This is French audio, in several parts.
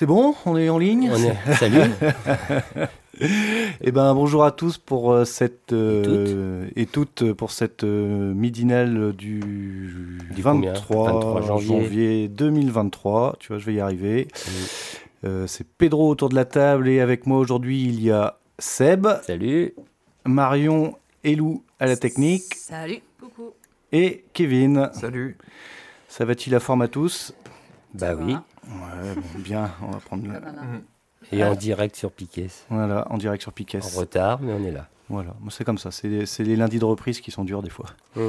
C'est bon? On est en ligne? On est... Salut Eh ben bonjour à tous pour euh, cette euh, et, toutes. pour cette euh, midinale du, Du 23, 23 janvier. 2023. Tu vois, je vais y arriver. Euh, C'est Pedro autour de la table et avec moi aujourd'hui il y a Seb, Salut Marion et Lou à la technique Salut. Coucou. et Kevin. Salut. Ça va-t-il la forme à tous? Bah oui, Ouais, bon, bien. On va prendre. le- et en direct sur Piquet. Voilà, en direct sur Piquet. En retard, mais on est là. Voilà, Moi, c'est comme ça. C'est les, c'est les lundis de reprise qui sont durs des fois. Mm.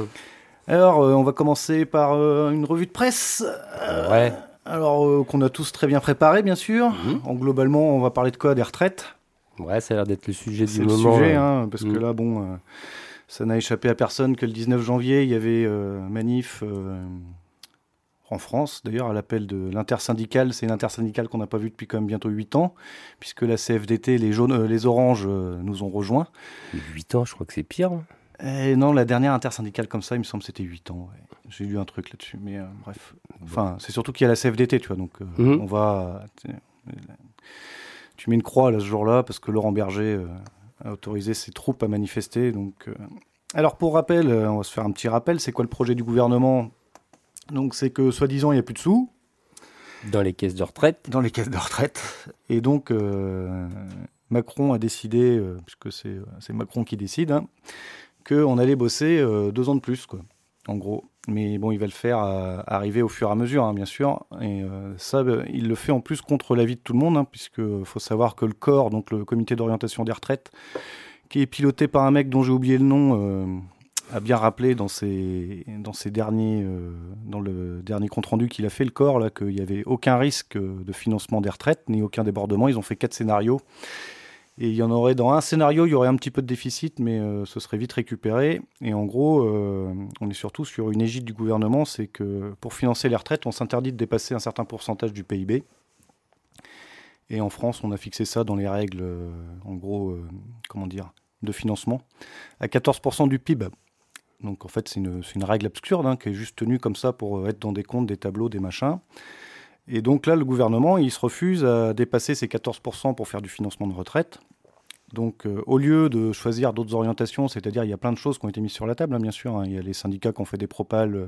Alors, euh, on va commencer par euh, une revue de presse. Euh, Ouais. Alors, euh, qu'on a tous très bien préparé, bien sûr. Mhm. En globalement, on va parler de quoi? Des retraites? Ouais, ça a l'air d'être le sujet du C'est le moment. sujet, hein, parce que Mm. là, bon, euh, ça n'a échappé à personne que le 19 janvier, il y avait euh, manif euh, en France, d'ailleurs, à l'appel de l'intersyndicale. C'est une intersyndicale qu'on n'a pas vue depuis quand même bientôt 8 ans, puisque la CFDT, les jaunes, euh, les oranges euh, nous ont rejoints. 8 ans, je crois que c'est pire. hein. Et non, la dernière intersyndicale comme ça, il me semble, c'était 8 ans. ouais. J'ai lu un truc là-dessus, mais euh, bref. Enfin, c'est surtout qu'il y a la CFDT, tu vois, donc Mhm. on va. tu mets une croix là ce jour-là parce que Laurent Berger a autorisé ses troupes à manifester. Donc, alors pour rappel, on va se faire un petit rappel. C'est quoi le projet du gouvernement? Donc c'est que soi-disant il n'y a plus de sous Dans les caisses de retraite. dans les caisses de retraite. Et donc, euh, Macron a décidé, euh, puisque c'est Macron qui décide, hein, qu'on allait bosser euh, deux ans de plus, quoi, en gros. Mais bon, il va le faire arriver au fur et à mesure, hein, bien sûr. Et ça, euh, il le fait en plus contre l'avis de tout le monde, hein, puisque faut savoir que le corps, donc le comité d'orientation des retraites, qui est piloté par un mec dont j'ai oublié le nom, a bien rappelé dans ses, dans ses derniers, euh, dans le dernier compte rendu qu'il a fait le corps là qu'il n'y avait aucun risque de financement des retraites ni aucun débordement. Ils ont fait quatre scénarios et il y en aurait dans un scénario, il y aurait un petit peu de déficit, mais euh, ce serait vite récupéré. Et en gros, euh, on est surtout sur une égide du gouvernement, c'est que pour financer les retraites, on s'interdit de dépasser un certain pourcentage du PIB. Et en France, on a fixé ça dans les règles, en gros, comment dire, de financement, à 14% du PIB. Donc en fait, c'est une, règle absurde hein, qui est juste tenue comme ça pour euh, être dans des comptes, des tableaux, des machins. Et donc là, le gouvernement, il se refuse à dépasser ces 14% pour faire du financement de retraite. Donc euh, au lieu de choisir d'autres orientations, c'est-à-dire il y a plein de choses qui ont été mises sur la table, hein, bien sûr. hein. Il y a les syndicats qui ont fait des propales. euh,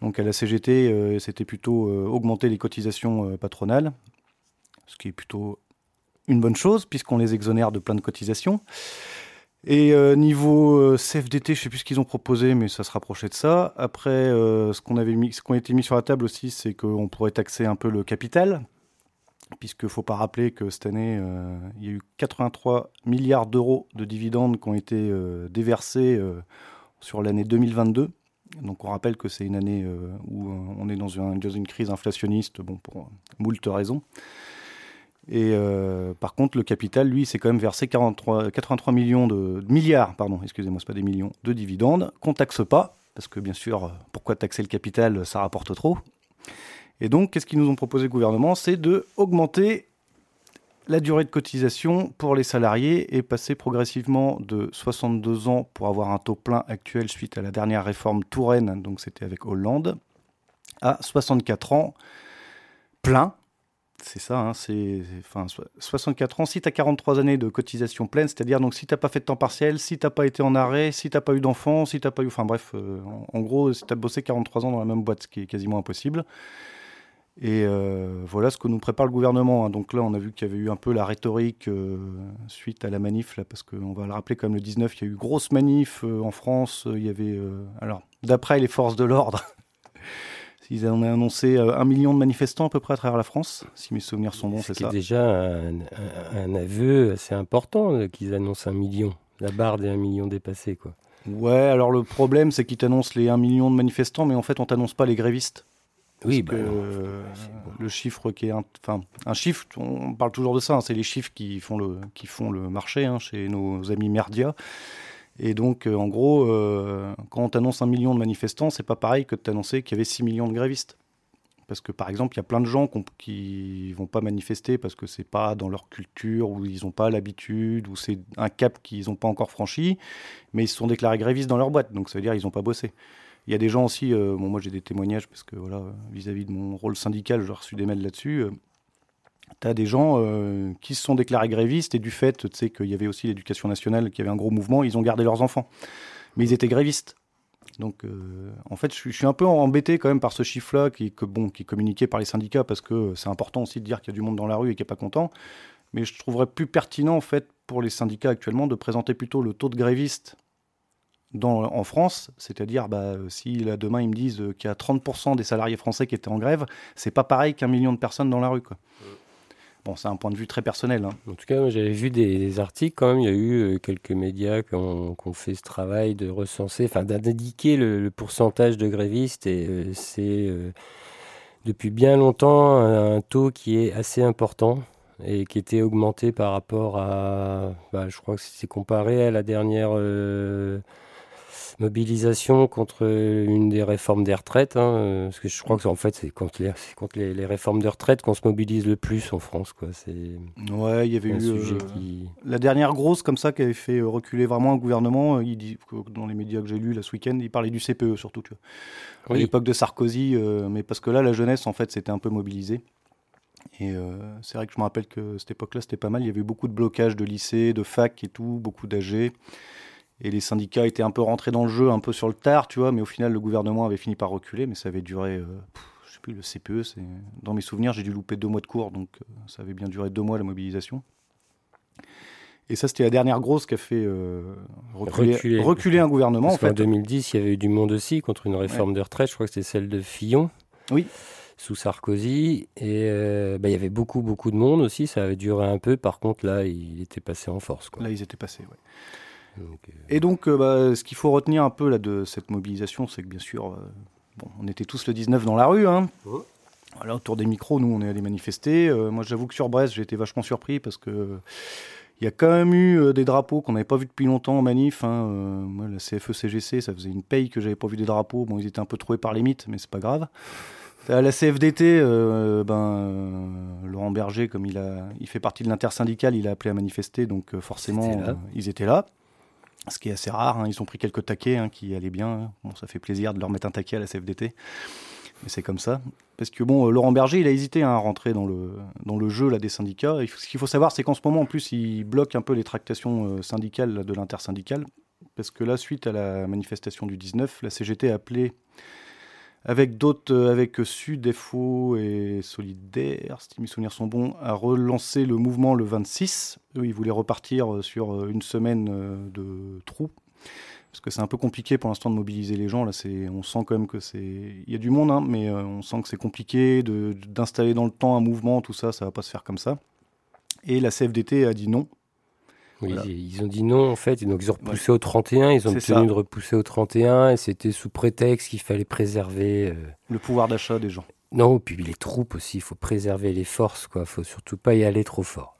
donc à la CGT, c'était plutôt augmenter les cotisations patronales, ce qui est plutôt une bonne chose puisqu'on les exonère de plein de cotisations. Et euh, niveau euh, CFDT, je sais plus ce qu'ils ont proposé, mais ça se rapprochait de ça. Après, euh, ce qu'on avait mis, ce a été mis sur la table aussi, c'est qu'on pourrait taxer un peu le capital, puisque faut pas rappeler que cette année, il y a eu 83 milliards d'euros de dividendes qui ont été déversés sur l'année 2022. Donc on rappelle que c'est une année où on est dans une crise inflationniste, bon pour moult raisons. Et euh, par contre, le capital, lui, c'est quand même versé 43, 83 millions de milliards, pardon, excusez-moi, pas des millions de dividendes qu'on taxe pas, parce que bien sûr, pourquoi taxer le capital, ça rapporte trop. Et donc, qu'est-ce qu'ils nous ont proposé le gouvernement? C'est de augmenter la durée de cotisation pour les salariés et passer progressivement de 62 ans pour avoir un taux plein actuel suite à la dernière réforme Touraine, donc c'était avec Hollande, à 64 ans plein. C'est ça, hein, c'est c'est- enfin, so- 64 ans. Si tu as 43 années de cotisation pleine, c'est-à-dire donc si tu pas fait de temps partiel, si tu pas été en arrêt, si tu pas eu d'enfant, si tu pas eu. Enfin bref, euh, en, gros, si tu as bossé 43 ans dans la même boîte, ce qui est quasiment impossible. Et euh, voilà ce que nous prépare le gouvernement. hein. Donc là, on a vu qu'il y avait eu un peu la rhétorique euh, suite à la manif, là, parce qu'on va le rappeler comme le 19, il y a eu grosse manif en France. Il y avait, alors, d'après les forces de l'ordre, Ils ont annoncé un million de manifestants à peu près à travers la France, si mes souvenirs sont bons, c'est ça. C'est déjà un, un, aveu assez important qu'ils annoncent un million, la barre des un million dépassée, quoi. Ouais, alors le problème, c'est qu'ils t'annoncent les 1 million de manifestants, mais en fait, on t'annonce pas les grévistes. Oui, bah le chiffre qui est, un, enfin, un chiffre, on parle toujours de ça, hein, c'est les chiffres qui font le, qui font le marché hein, chez nos amis Merdia. Et donc, euh, en gros, euh, quand on t'annonce un million de manifestants, c'est pas pareil que de t'annoncer qu'il y avait 6 millions de grévistes. Parce que, par exemple, il y a plein de gens qui vont pas manifester parce que c'est pas dans leur culture, ou ils n'ont pas l'habitude, ou c'est un cap qu'ils n'ont pas encore franchi, mais ils se sont déclarés grévistes dans leur boîte, donc ça veut dire qu'ils n'ont pas bossé. Il y a des gens aussi, euh, moi j'ai des témoignages parce que voilà, vis-à-vis de mon rôle syndical, j'ai reçu des mails là-dessus. Tu as des gens euh, qui se sont déclarés grévistes et du fait qu'il y avait aussi l'éducation nationale, qui avait un gros mouvement, ils ont gardé leurs enfants. Mais ils étaient grévistes. Donc en fait, je suis, un peu embêté quand même par ce chiffre-là qui, bon, qui est communiqué par les syndicats parce que c'est important aussi de dire qu'il y a du monde dans la rue et qui n'est pas content. Mais je trouverais plus pertinent en fait pour les syndicats actuellement de présenter plutôt le taux de grévistes en France, c'est-à-dire bah, si là, demain ils me disent qu'il y a 30% des salariés français qui étaient en grève, c'est pas pareil qu'un million de personnes dans la rue. Quoi. Bon, c'est un point de vue très personnel. Hein. En tout cas, j'avais vu des, articles quand même. Il y a eu euh, quelques médias qui ont, fait ce travail de recenser, enfin d'indiquer le, pourcentage de grévistes. Et euh, c'est euh, depuis bien longtemps un, taux qui est assez important et qui était augmenté par rapport à. Bah, je crois que c'est comparé à la dernière mobilisation contre une des réformes des retraites, hein, euh, parce que je crois que en fait c'est contre, les, contre les, réformes de retraite qu'on se mobilise le plus en France. Quoi. Ouais, il y avait eu euh, la dernière grosse comme ça qui avait fait reculer vraiment un gouvernement. Euh, il dit dans les médias que j'ai lus là ce week-end, il parlait du CPE surtout, tu vois. À l'époque de Sarkozy, mais parce que là la jeunesse en fait s'était un peu mobilisée. Et c'est vrai que je me rappelle que cette époque-là, c'était pas mal. Il y avait beaucoup de blocages de lycées, de facs et tout, beaucoup d'âgés. Et les syndicats étaient un peu rentrés dans le jeu, un peu sur le tard, tu vois, mais au final, le gouvernement avait fini par reculer, mais ça avait duré, euh, je sais plus, le CPE, c'est... dans mes souvenirs, j'ai dû louper deux mois de cours, donc euh, ça avait bien duré deux mois la mobilisation. Et ça, c'était la dernière grosse qui a fait euh, reculer, un gouvernement. Parce en, fait. en 2010, il y avait eu du monde aussi contre une réforme de retraite, je crois que c'était celle de Fillon. Oui sous Sarkozy. Et bah, il y avait beaucoup, beaucoup de monde aussi. Ça avait duré un peu. Par contre, là, il était passé en force. Quoi. Là, ils étaient passés, Euh, et donc, euh, bah, ce qu'il faut retenir un peu là, de cette mobilisation, c'est que bien sûr, euh, bon, on était tous le 19 dans la rue. Hein. Voilà, autour des micros, nous, on est allés manifester. moi, j'avoue que sur Brest, j'ai été vachement surpris parce que. Il y a quand même eu des drapeaux qu'on n'avait pas vus depuis longtemps en manif. Hein. moi, la CFE-CGC, e ça faisait une paye que j'avais pas vu des drapeaux. Bon, ils étaient un peu troués par les mythes, mais c'est pas grave. À la CFDT, ben, Laurent Berger, comme il, a, il fait partie de l'intersyndicale, il a appelé à manifester, donc forcément, ils étaient là ce qui est assez rare. Hein. Ils ont pris quelques taquets hein, qui allaient bien. Hein. Bon, ça fait plaisir de leur mettre un taquet à la CFDT. Mais c'est comme ça. Parce que bon, euh, Laurent Berger, il a hésité à rentrer dans le, dans le jeu là, des syndicats. ce qu'il faut savoir, c'est qu'en ce moment, en plus, il bloque un peu les tractations euh, syndicales de l'intersyndicale. Parce que là, suite à la manifestation du 19, la CGT a appelé avec d'autres, euh, avec Sud, FO et Solidaire, si mes souvenirs sont bons, a relancé le mouvement le 26. Eux, ils voulaient repartir euh, sur euh, une semaine de trous. Parce que c'est un peu compliqué pour l'instant de mobiliser les gens. Là, c'est, on sent quand même que c'est. Il y a du monde, hein, mais on sent que c'est compliqué d'installer dans le temps un mouvement, tout ça, ça va pas se faire comme ça. Et la CFDT a dit non. Ils ont dit non en fait, et donc ils ont repoussé au 31, ils ont obtenu de repousser au 31, et c'était sous prétexte qu'il fallait préserver... Euh, le pouvoir d'achat des gens. Non, puis les troupes aussi, il faut préserver les forces, quoi. faut surtout pas y aller trop fort.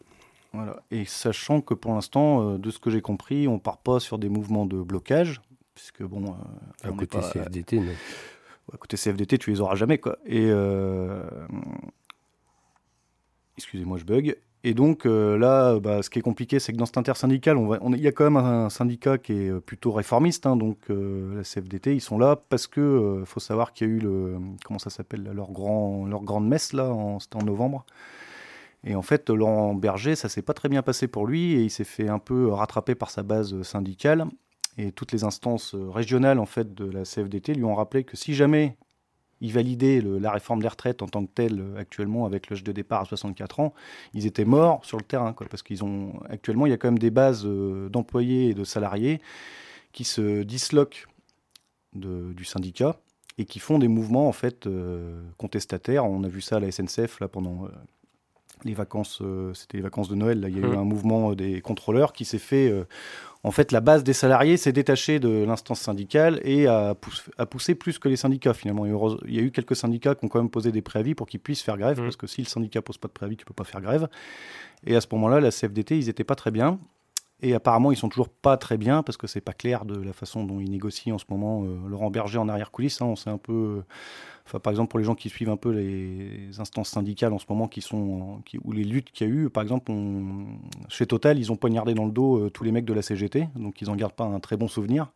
Voilà. Et sachant que pour l'instant, euh, de ce que j'ai compris, on part pas sur des mouvements de blocage, puisque bon... Euh, à côté CFDT, non. À côté CFDT, tu les auras jamais, quoi. Et... Excusez-moi, je bug. Et donc euh, là, bah, ce qui est compliqué, c'est que dans cet intersyndical, il y a quand même un, syndicat qui est euh, plutôt réformiste, hein, donc euh, la CFDT, ils sont là parce que faut savoir qu'il y a eu le comment ça s'appelle leur grand leur grande messe là, c'était en novembre. Et en fait, Laurent Berger, ça s'est pas très bien passé pour lui et il s'est fait un peu rattraper par sa base syndicale. Et toutes les instances régionales en fait de la CFDT lui ont rappelé que si jamais ils validaient la réforme des retraites en tant que telle euh, actuellement avec l'âge de départ à 64 ans, ils étaient morts sur le terrain, quoi, parce qu'ils ont actuellement il y a quand même des bases euh, d'employés et de salariés qui se disloquent du syndicat et qui font des mouvements en fait contestataires. On a vu ça à la SNCF là pendant les vacances, c'était les vacances de Noël. Là, il y a eu mmh. un mouvement des contrôleurs qui s'est fait en fait, la base des salariés s'est détachée de l'instance syndicale et a, poussé plus que les syndicats finalement. Il y a eu quelques syndicats qui ont quand même posé des préavis pour qu'ils puissent faire grève, mmh. parce que si le syndicat pose pas de préavis, tu peux pas faire grève. Et à ce moment-là, la CFDT, ils n'étaient pas très bien. Et apparemment, ils sont toujours pas très bien parce que c'est pas clair de la façon dont ils négocient en ce moment. Euh, Laurent Berger en arrière coulisses, hein, on un peu. Enfin, par exemple, pour les gens qui suivent un peu les instances syndicales en ce moment, qui sont, ou les luttes qu'il y a eu, par exemple, chez Total, ils ont poignardé dans le dos euh, tous les mecs de la CGT, donc ils n'en gardent pas un très bon souvenir.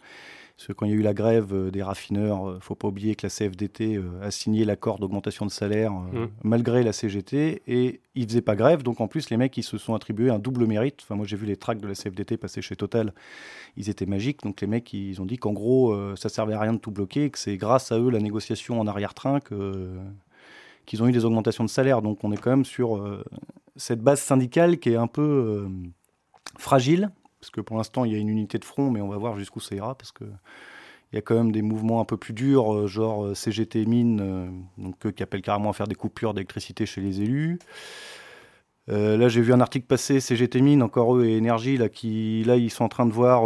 Parce que quand il y a eu la grève euh, des raffineurs, il euh, ne faut pas oublier que la CFDT a signé l'accord d'augmentation de salaire mmh. malgré la CGT et ils ne faisaient pas grève. Donc en plus, les mecs, ils se sont attribués un double mérite. Enfin, moi, j'ai vu les tracts de la CFDT passer chez Total. Ils étaient magiques. Donc les mecs, ils ont dit qu'en gros, ça servait à rien de tout bloquer que c'est grâce à eux la négociation en arrière-train que qu'ils ont eu des augmentations de salaire. Donc on est quand même sur euh, cette base syndicale qui est un peu euh, fragile, parce que pour l'instant il y a une unité de front, mais on va voir jusqu'où ça ira, parce que il y a quand même des mouvements un peu plus durs, euh, genre CGT Mine, donc, qui appellent carrément à faire des coupures d'électricité chez les élus. là, j'ai vu un article passer, CGT Mine, encore eux, et Énergie, là, qui, là, ils sont en train de voir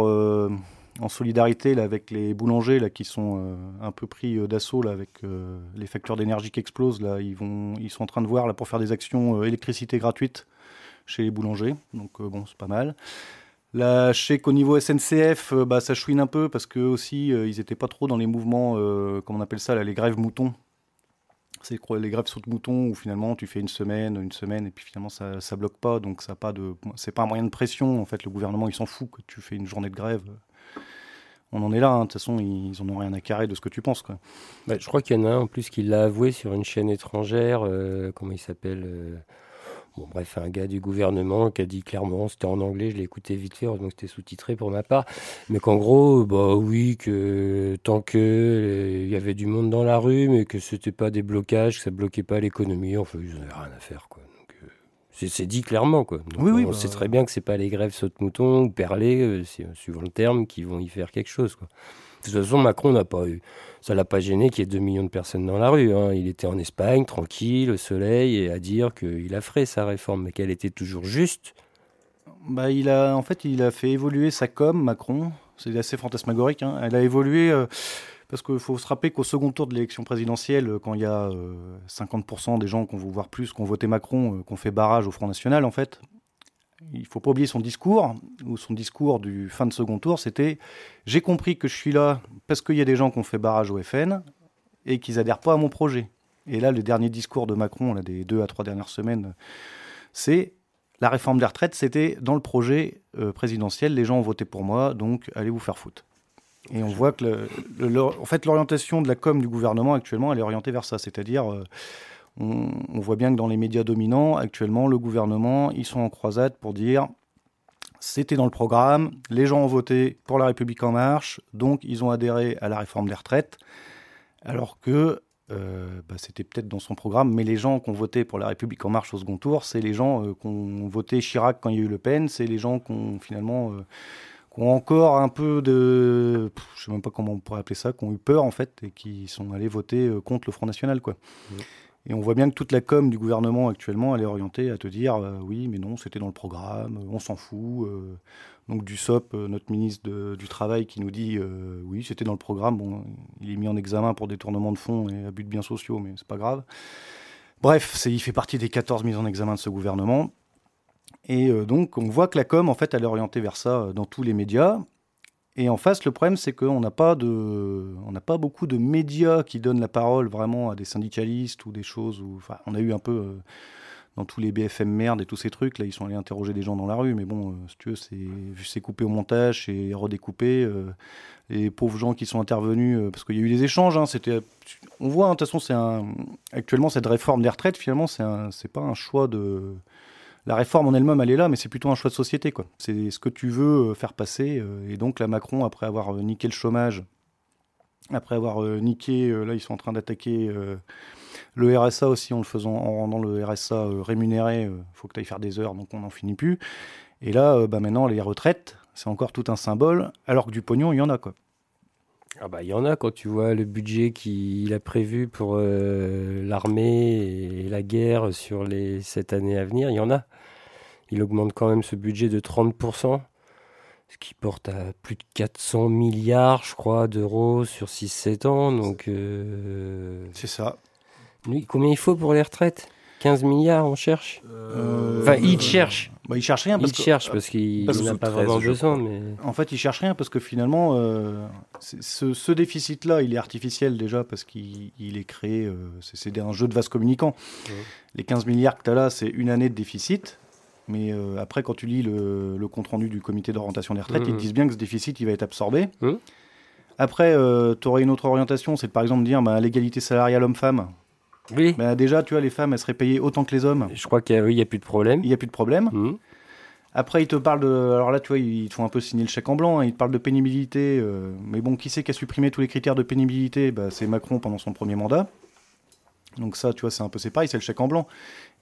en solidarité là, avec les boulangers là, qui sont euh, un peu pris euh, d'assaut avec euh, les facteurs d'énergie qui explosent. Là, ils, vont, ils sont en train de voir là, pour faire des actions électricité gratuite chez les boulangers. Donc bon, c'est pas mal. Là, je sais qu'au niveau SNCF, bah, ça chouine un peu parce qu'eux aussi, ils n'étaient pas trop dans les mouvements, comment on appelle ça, là, les grèves moutons. C'est les grèves saute moutons où finalement tu fais une semaine, une semaine et puis finalement ça, ça bloque pas. Donc ça pas de, c'est pas un moyen de pression. En fait, le gouvernement il s'en fout que tu fais une journée de grève on en est là. Hein. De toute façon, ils n'en ont rien à carrer de ce que tu penses. Quoi. Bah, je crois qu'il y en a un en plus qui l'a avoué sur une chaîne étrangère. Euh, comment il s'appelle euh, Bon, bref, un gars du gouvernement qui a dit clairement, c'était en anglais, je l'ai écouté vite fait, donc c'était sous-titré pour ma part, mais qu'en gros, bah oui, que tant que euh, il y avait du monde dans la rue, mais que c'était pas des blocages, que ça bloquait pas l'économie, enfin, ils n'avaient rien à faire, quoi. C'est dit clairement, quoi. oui, oui, on sait bah, très bien que c'est pas les grèves saute-mouton ou perlés, euh, suivant le terme, qui vont y faire quelque chose, quoi. De toute façon, Macron n'a pas eu, ça l'a pas gêné qu'il y ait 2 millions de personnes dans la rue. Hein. Il était en Espagne, tranquille, au soleil, et à dire qu'il a fait sa réforme, mais qu'elle était toujours juste. Bah, il a, en fait, il a fait évoluer sa com, Macron. C'est assez fantasmagorique. Hein. Elle a évolué. Euh, parce qu'il faut se rappeler qu'au second tour de l'élection présidentielle, euh, quand il y a 50% euh, des gens qu'on veut voir plus, qui ont voté Macron, euh, qu'on fait barrage au Front National, en fait, il faut pas oublier son discours, ou son discours du fin de second tour, c'était J'ai compris que je suis là parce qu'il y a des gens qui ont fait barrage au FN et qu'ils adhèrent pas à mon projet. Et là, le dernier discours de Macron, là, des deux à trois dernières semaines, c'est la réforme des retraites, c'était dans le projet présidentiel, les gens ont voté pour moi, donc allez vous faire foutre. Et on voit que l'orientation de la com du gouvernement actuellement, elle est orientée vers ça. C'est-à-dire, euh, on, voit bien que dans les médias dominants, actuellement, le gouvernement, ils sont en croisade pour dire c'était dans le programme, les gens ont voté pour la République en marche, donc ils ont adhéré à la réforme des retraites, alors que euh, bah, c'était peut-être dans son programme, mais les gens qui ont voté pour la République en marche au second tour, c'est les gens euh, qui ont voté Chirac quand il y a eu Le Pen, c'est les gens qui ont finalement qui ont encore un peu de, je sais même pas comment on pourrait appeler ça, qui ont eu peur en fait et qui sont allés voter euh, contre le Front National quoi. Mmh. Et on voit bien que toute la com du gouvernement actuellement, elle est orientée à te dire euh, oui, mais non, c'était dans le programme, on s'en fout. Euh. donc du SOP, notre ministre du Travail, qui nous dit oui, c'était dans le programme. Il est mis en examen pour détournement de fonds et abus de biens sociaux, mais c'est pas grave. Bref, il fait partie des 14 mises en examen de ce gouvernement. Et euh, donc, on voit que la com, en fait, elle est orientée vers ça euh, dans tous les médias. Et en face, le problème, c'est qu'on n'a pas, de, pas beaucoup de médias qui donnent la parole vraiment à des syndicalistes ou des choses. Enfin, on a eu un peu euh, dans tous les BFM merde et tous ces trucs. Là, ils sont allés interroger des gens dans la rue. Mais bon, si tu veux, c'est, coupé au montage, c'est redécoupé. les pauvres gens qui sont intervenus, parce qu'il y a eu des échanges. Hein, on voit, hein, de toute façon, actuellement, cette réforme des retraites, finalement, c'est pas un choix de la réforme en elle-même, elle est là, mais c'est plutôt un choix de société. C'est ce que tu veux euh, faire passer. Euh, et donc, la Macron, après avoir euh, niqué le chômage, après avoir niqué, là, ils sont en train d'attaquer le RSA aussi en le faisant, en rendant le RSA rémunéré. Il faut que tu ailles faire des heures, donc on n'en finit plus. Et là, bah, maintenant, les retraites, c'est encore tout un symbole, alors que du pognon, il y en a. Ah bah il y en a quand tu vois le budget qu'il a prévu pour euh, l'armée et la guerre sur les sept années à venir, il y en a. Il augmente quand même ce budget de 30%, ce qui porte à plus de 400 milliards, je crois, d'euros sur 6-7 ans. Donc, euh, C'est ça. lui, combien il faut pour les retraites? 15 milliards, on cherche? Euh, Enfin, il cherche. Bah, il cherche rien parce cherche qu'il n'a pas 13, vraiment besoin. Mais... En fait, il cherche rien parce que finalement, euh, ce, ce déficit-là, il est artificiel déjà parce qu'il il est créé, euh, c'est un jeu de vase communicant. Ouais. Les 15 milliards que tu as là, c'est une année de déficit. Mais euh, après, quand tu lis le, le compte-rendu du comité d'orientation des retraites, ils te disent bien que ce déficit, il va être absorbé. Mhm. Après, tu aurais une autre orientation, c'est par exemple dire bah, l'égalité salariale homme-femme. Oui, Bah, déjà, tu vois, les femmes, elles seraient payées autant que les hommes. je crois qu'il n'y a, plus de problème. Il n'y a plus de problème. Mhm. Après, ils te parlent de. Alors là, tu vois, ils te font un peu signer le chèque en blanc. hein, Ils te parlent de pénibilité. euh, Mais bon, qui c'est qui a supprimé tous les critères de pénibilité? Bah, C'est Macron pendant son premier mandat. Donc ça, tu vois, c'est un peu c'est pareil, c'est le chèque en blanc.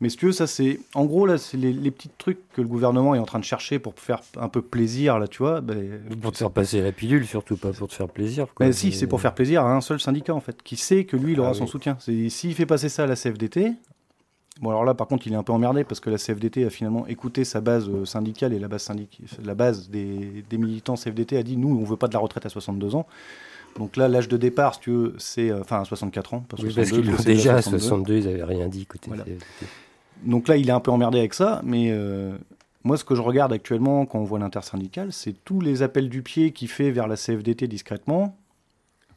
Mais si tu veux, ça c'est. En gros, là, c'est les, les petits trucs que le gouvernement est en train de chercher pour faire un peu plaisir, là, tu vois. bah, Pour te faire passer la pilule, surtout pas pour te faire plaisir. quoi. mais si, c'est pour faire plaisir à un seul syndicat, en fait, qui sait que lui, il aura Ah son oui. soutien. S'il fait passer ça à la CFDT, bon, alors là, par contre, il est un peu emmerdé parce que la CFDT a finalement écouté sa base euh, syndicale et la base, syndic... la base des, des militants CFDT a dit nous, on veut pas de la retraite à 62 ans. Donc là, l'âge de départ, si tu veux, c'est. euh, Enfin, à 64 ans. Pas Oui, parce 62, qu'ils l'ont déjà à 62. 62, ils n'avaient rien dit. Écoutez, Voilà. c'est- Donc là, il est un peu emmerdé avec ça, mais euh, moi, ce que je regarde actuellement quand on voit l'intersyndicale, c'est tous les appels du pied qu'il fait vers la CFDT discrètement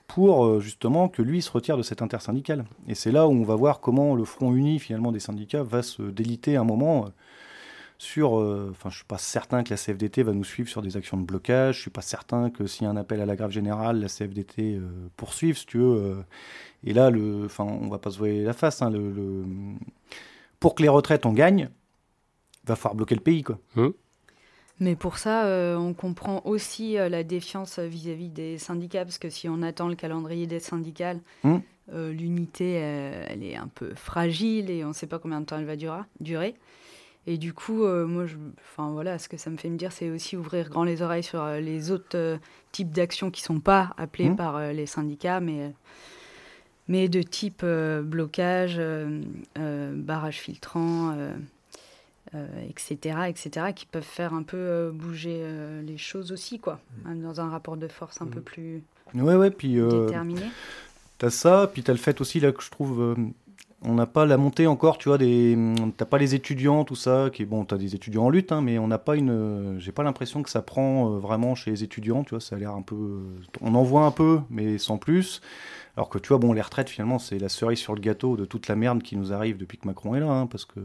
pour euh, justement que lui se retire de cette intersyndicale. Et c'est là où on va voir comment le front uni finalement des syndicats va se déliter un moment euh, sur. Enfin, je suis pas certain que la CFDT va nous suivre sur des actions de blocage. Je suis pas certain que s'il y a un appel à la grève générale, la CFDT poursuive, si tu veux. et là, le, enfin, on va pas se voiler la face. hein, pour que les retraites on gagne, va falloir bloquer le pays quoi. Mais pour ça, euh, on comprend aussi euh, la défiance vis-à-vis des syndicats, parce que si on attend le calendrier des syndicales, Hmm. euh, l'unité, euh, elle est un peu fragile et on ne sait pas combien de temps elle va dura- durer. Et du coup, euh, moi, je, enfin voilà, ce que ça me fait me dire, c'est aussi ouvrir grand les oreilles sur euh, les autres euh, types d'actions qui sont pas appelées Hmm. par euh, les syndicats, mais euh, mais de type euh, blocage, euh, euh, barrage filtrant. etc., etc., qui peuvent faire un peu bouger les choses aussi, quoi, hein, dans un rapport de force un peu plus Ouais ouais, puis déterminé. t'as ça, puis t'as le fait aussi là que je trouve, on n'a pas la montée encore, tu vois, des, t'as pas les étudiants tout ça, qui bon, t'as des étudiants en lutte, hein, mais on n'a pas une, euh, j'ai pas l'impression que ça prend euh, vraiment chez les étudiants, tu vois, ça a l'air un peu, euh, on en voit un peu, mais sans plus. Alors que tu vois, bon, les retraites finalement, c'est la cerise sur le gâteau de toute la merde qui nous arrive depuis que Macron est là, hein, parce que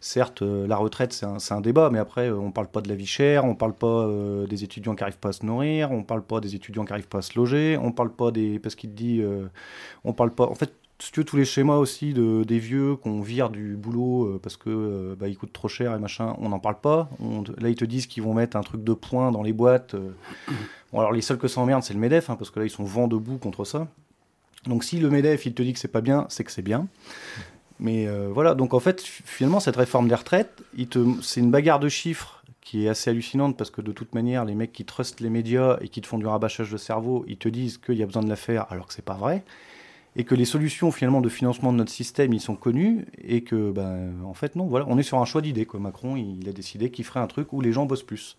certes, la retraite, c'est un, un débat, mais après, on parle pas de la vie chère, on parle pas des étudiants qui arrivent pas à se nourrir, on parle pas des étudiants qui arrivent pas à se loger, on parle pas des. Parce qu'il dit. on parle pas. En fait, si tu veux, tous les schémas aussi de, des vieux qu'on vire du boulot euh, parce que euh, bah, ils coûtent trop cher et machin, on n'en parle pas. Là, ils te disent qu'ils vont mettre un truc de points dans les boîtes. euh. Bon, alors, les seuls que ça emmerde, c'est le MEDEF, hein, parce que là, ils sont vent debout contre ça. Donc, si le MEDEF, il te dit que c'est pas bien, c'est que c'est bien. Mais voilà, donc en fait, finalement, cette réforme des retraites, c'est une bagarre de chiffres qui est assez hallucinante parce que de toute manière, les mecs qui trustent les médias et qui te font du rabâchage de cerveau, ils te disent qu'il y a besoin de la faire alors que c'est pas vrai. Et que les solutions finalement de financement de notre système, ils sont connus et que, ben, en fait, non, voilà, on est sur un choix d'idée. Macron, il a décidé qu'il ferait un truc où les gens bossent plus.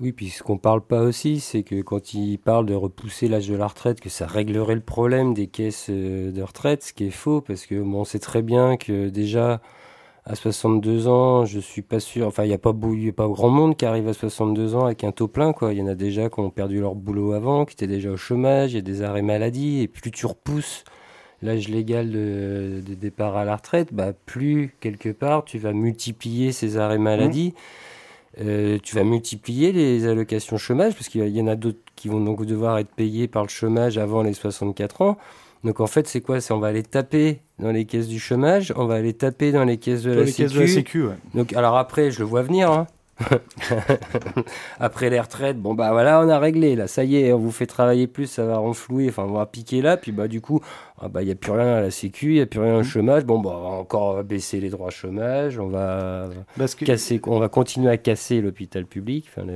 Oui, puis ce qu'on parle pas aussi, c'est que quand il parle de repousser l'âge de la retraite, que ça réglerait le problème des caisses euh, de retraite, ce qui est faux, parce que on sait très bien que déjà à 62 ans, je suis pas sûr. Enfin, il n'y a pas y a pas grand monde qui arrive à 62 ans avec un taux plein, quoi. Il y en a déjà qui ont perdu leur boulot avant, qui étaient déjà au chômage, il y a des arrêts maladie, et plus tu repousses l'âge légal de, de départ à la retraite, bah, plus quelque part tu vas multiplier ces arrêts maladie. Euh, tu vas multiplier les allocations chômage parce qu'il y y en a d'autres qui vont donc devoir être payés par le chômage avant les 64 ans. Donc en fait, c'est quoi? C'est on va aller taper dans les caisses du chômage, on va aller taper dans les caisses de, Sur la, les sécu. caisses de la Sécu, ouais. Donc alors après, je le vois venir. hein. après les retraites, bon bah voilà, on a réglé là, ça y est, on vous fait travailler plus, ça va renflouer, enfin on va piquer là, puis bah du coup, ah, bah il y a plus rien à la sécu, il y a plus rien au chômage. Bon bah on va encore baisser les droits chômage, on va Parce que, casser, on va continuer à casser l'hôpital public. Enfin,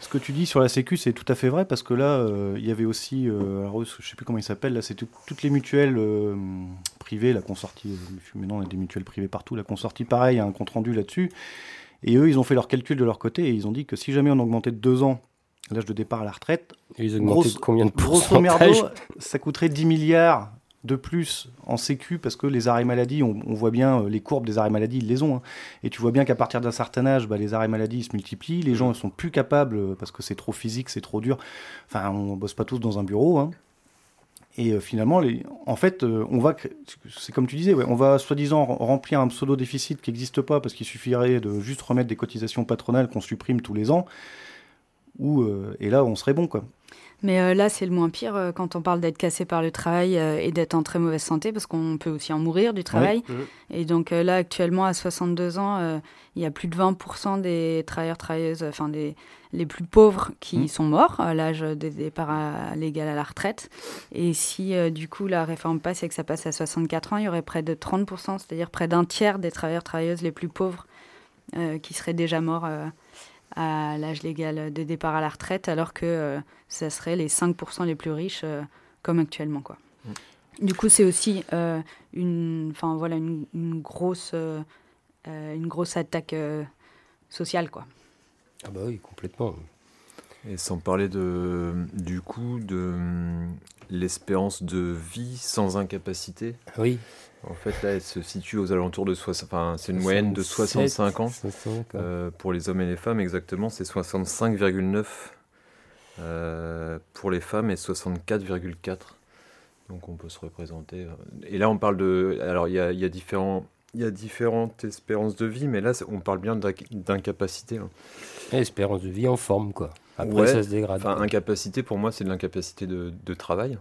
Ce que tu dis sur la Sécu, c'est tout à fait vrai parce que là, euh, il y avait aussi, euh, alors, je sais plus comment il s'appelle, là, c'est toutes les mutuelles euh, privées, la consortie, maintenant on a des mutuelles privées partout, la consortie, pareil, a un compte rendu là-dessus. Et eux, ils ont fait leur calcul de leur côté et ils ont dit que si jamais on augmentait de deux ans l'âge de départ à la retraite, ils augmentaient de combien de Grosso merdo, ça coûterait 10 milliards de plus en sécu parce que les arrêts maladie, on, voit bien euh, les courbes des arrêts maladie, ils les ont. Hein. Et tu vois bien qu'à partir d'un certain âge, bah, les arrêts maladie se multiplient. Les gens ne sont plus capables euh, parce que c'est trop physique, c'est trop dur. Enfin, on bosse pas tous dans un bureau. Hein. Et euh, finalement, les, en fait, on va, c'est comme tu disais, on va soi-disant remplir un pseudo déficit qui n'existe pas parce qu'il suffirait de juste remettre des cotisations patronales qu'on supprime tous les ans. Ou, et là, on serait bon, quoi. Mais euh, là, c'est le moins pire euh, quand on parle d'être cassé par le travail euh, et d'être en très mauvaise santé, parce qu'on peut aussi en mourir du travail. Et donc là, actuellement, à 62 ans, il y a plus de 20% des travailleurs, travailleuses, enfin des les plus pauvres qui mmh. sont morts à l'âge de départ légal à la retraite. Et si du coup la réforme passe et que ça passe à 64 ans, il y aurait près de 30%, c'est-à-dire près d'un tiers des travailleurs, travailleuses les plus pauvres qui seraient déjà morts à l'âge légal de départ à la retraite, alors que euh, ça serait les 5% les plus riches euh, comme actuellement. Quoi. Mm. Du coup, c'est aussi euh, une, voilà, une, grosse, une grosse attaque sociale. Quoi. Ah bah oui, complètement. Et sans parler de, du coup de l'espérance de vie sans incapacité. Oui. En fait, là, elle se situe aux alentours de 60. Enfin, c'est une moyenne de 65 ans. Euh, pour les hommes et les femmes, exactement, c'est 65,9 euh, pour les femmes et 64,4. Donc, on peut se représenter. Euh. Et là, on parle de. Alors, il y a, y a, différents. Il y a différentes espérances de vie, mais là, on parle bien d'incapacité. Hein. Espérance de vie en forme, quoi. Après, ça se dégrade. Incapacité, pour moi, c'est de l'incapacité de, de travail.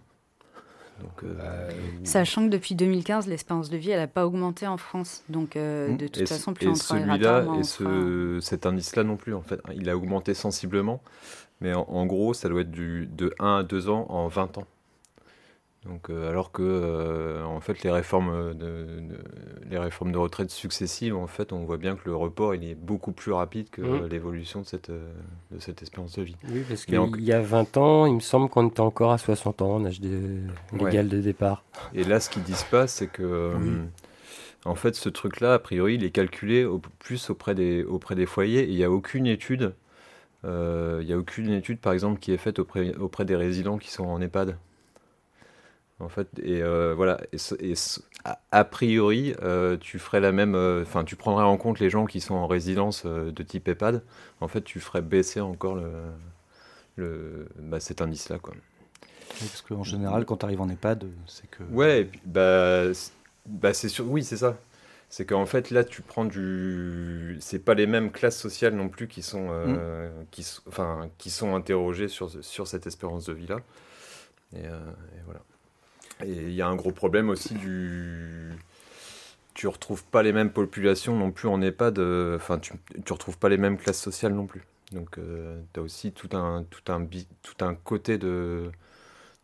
Euh, bah, Sachant que depuis 2015, l'espérance de vie, elle n'a pas augmenté en France. Donc, euh, mmh. de toute façon, plus on celui-là et ce, cet indice-là non plus, en fait. Il a augmenté sensiblement. Mais en, gros, ça doit être du, de 1 à 2 ans en 20 ans. Donc, euh, alors que euh, en fait les réformes de, les réformes de retraite successives, en fait, on voit bien que le report il est beaucoup plus rapide que mmh. l'évolution de cette euh, de cette espérance de vie. Oui, parce qu'il y a 20 ans, il me semble qu'on était encore à 60 ans en âge légal de départ. Et là, ce qu'ils disent pas, c'est que en fait, ce truc-là, a priori, il est calculé au, plus auprès des auprès des foyers. il n'y a aucune étude. Il n'y a aucune étude, par exemple, qui est faite auprès, auprès des résidents qui sont en EHPAD en fait. Et euh, voilà. Et, a, priori, euh, tu ferais la même. Euh, enfin, tu prendrais en compte les gens qui sont en résidence de type EHPAD. En fait, tu ferais baisser encore le, le bah, cet indice-là, quoi. parce qu'en général, quand tu arrives en EHPAD, c'est que. Ouais, bah, bah c'est sûr. Oui, c'est ça. C'est qu'en fait, là, tu prends du. C'est pas les mêmes classes sociales non plus qui sont, mm. qui, enfin, qui sont interrogées sur, sur cette espérance de vie-là. et, voilà. Et il y a un gros problème aussi du. Tu retrouves pas les mêmes populations non plus en EHPAD, enfin, tu, tu retrouves pas les mêmes classes sociales non plus. Donc, euh, tu as aussi tout un, tout, un, côté de,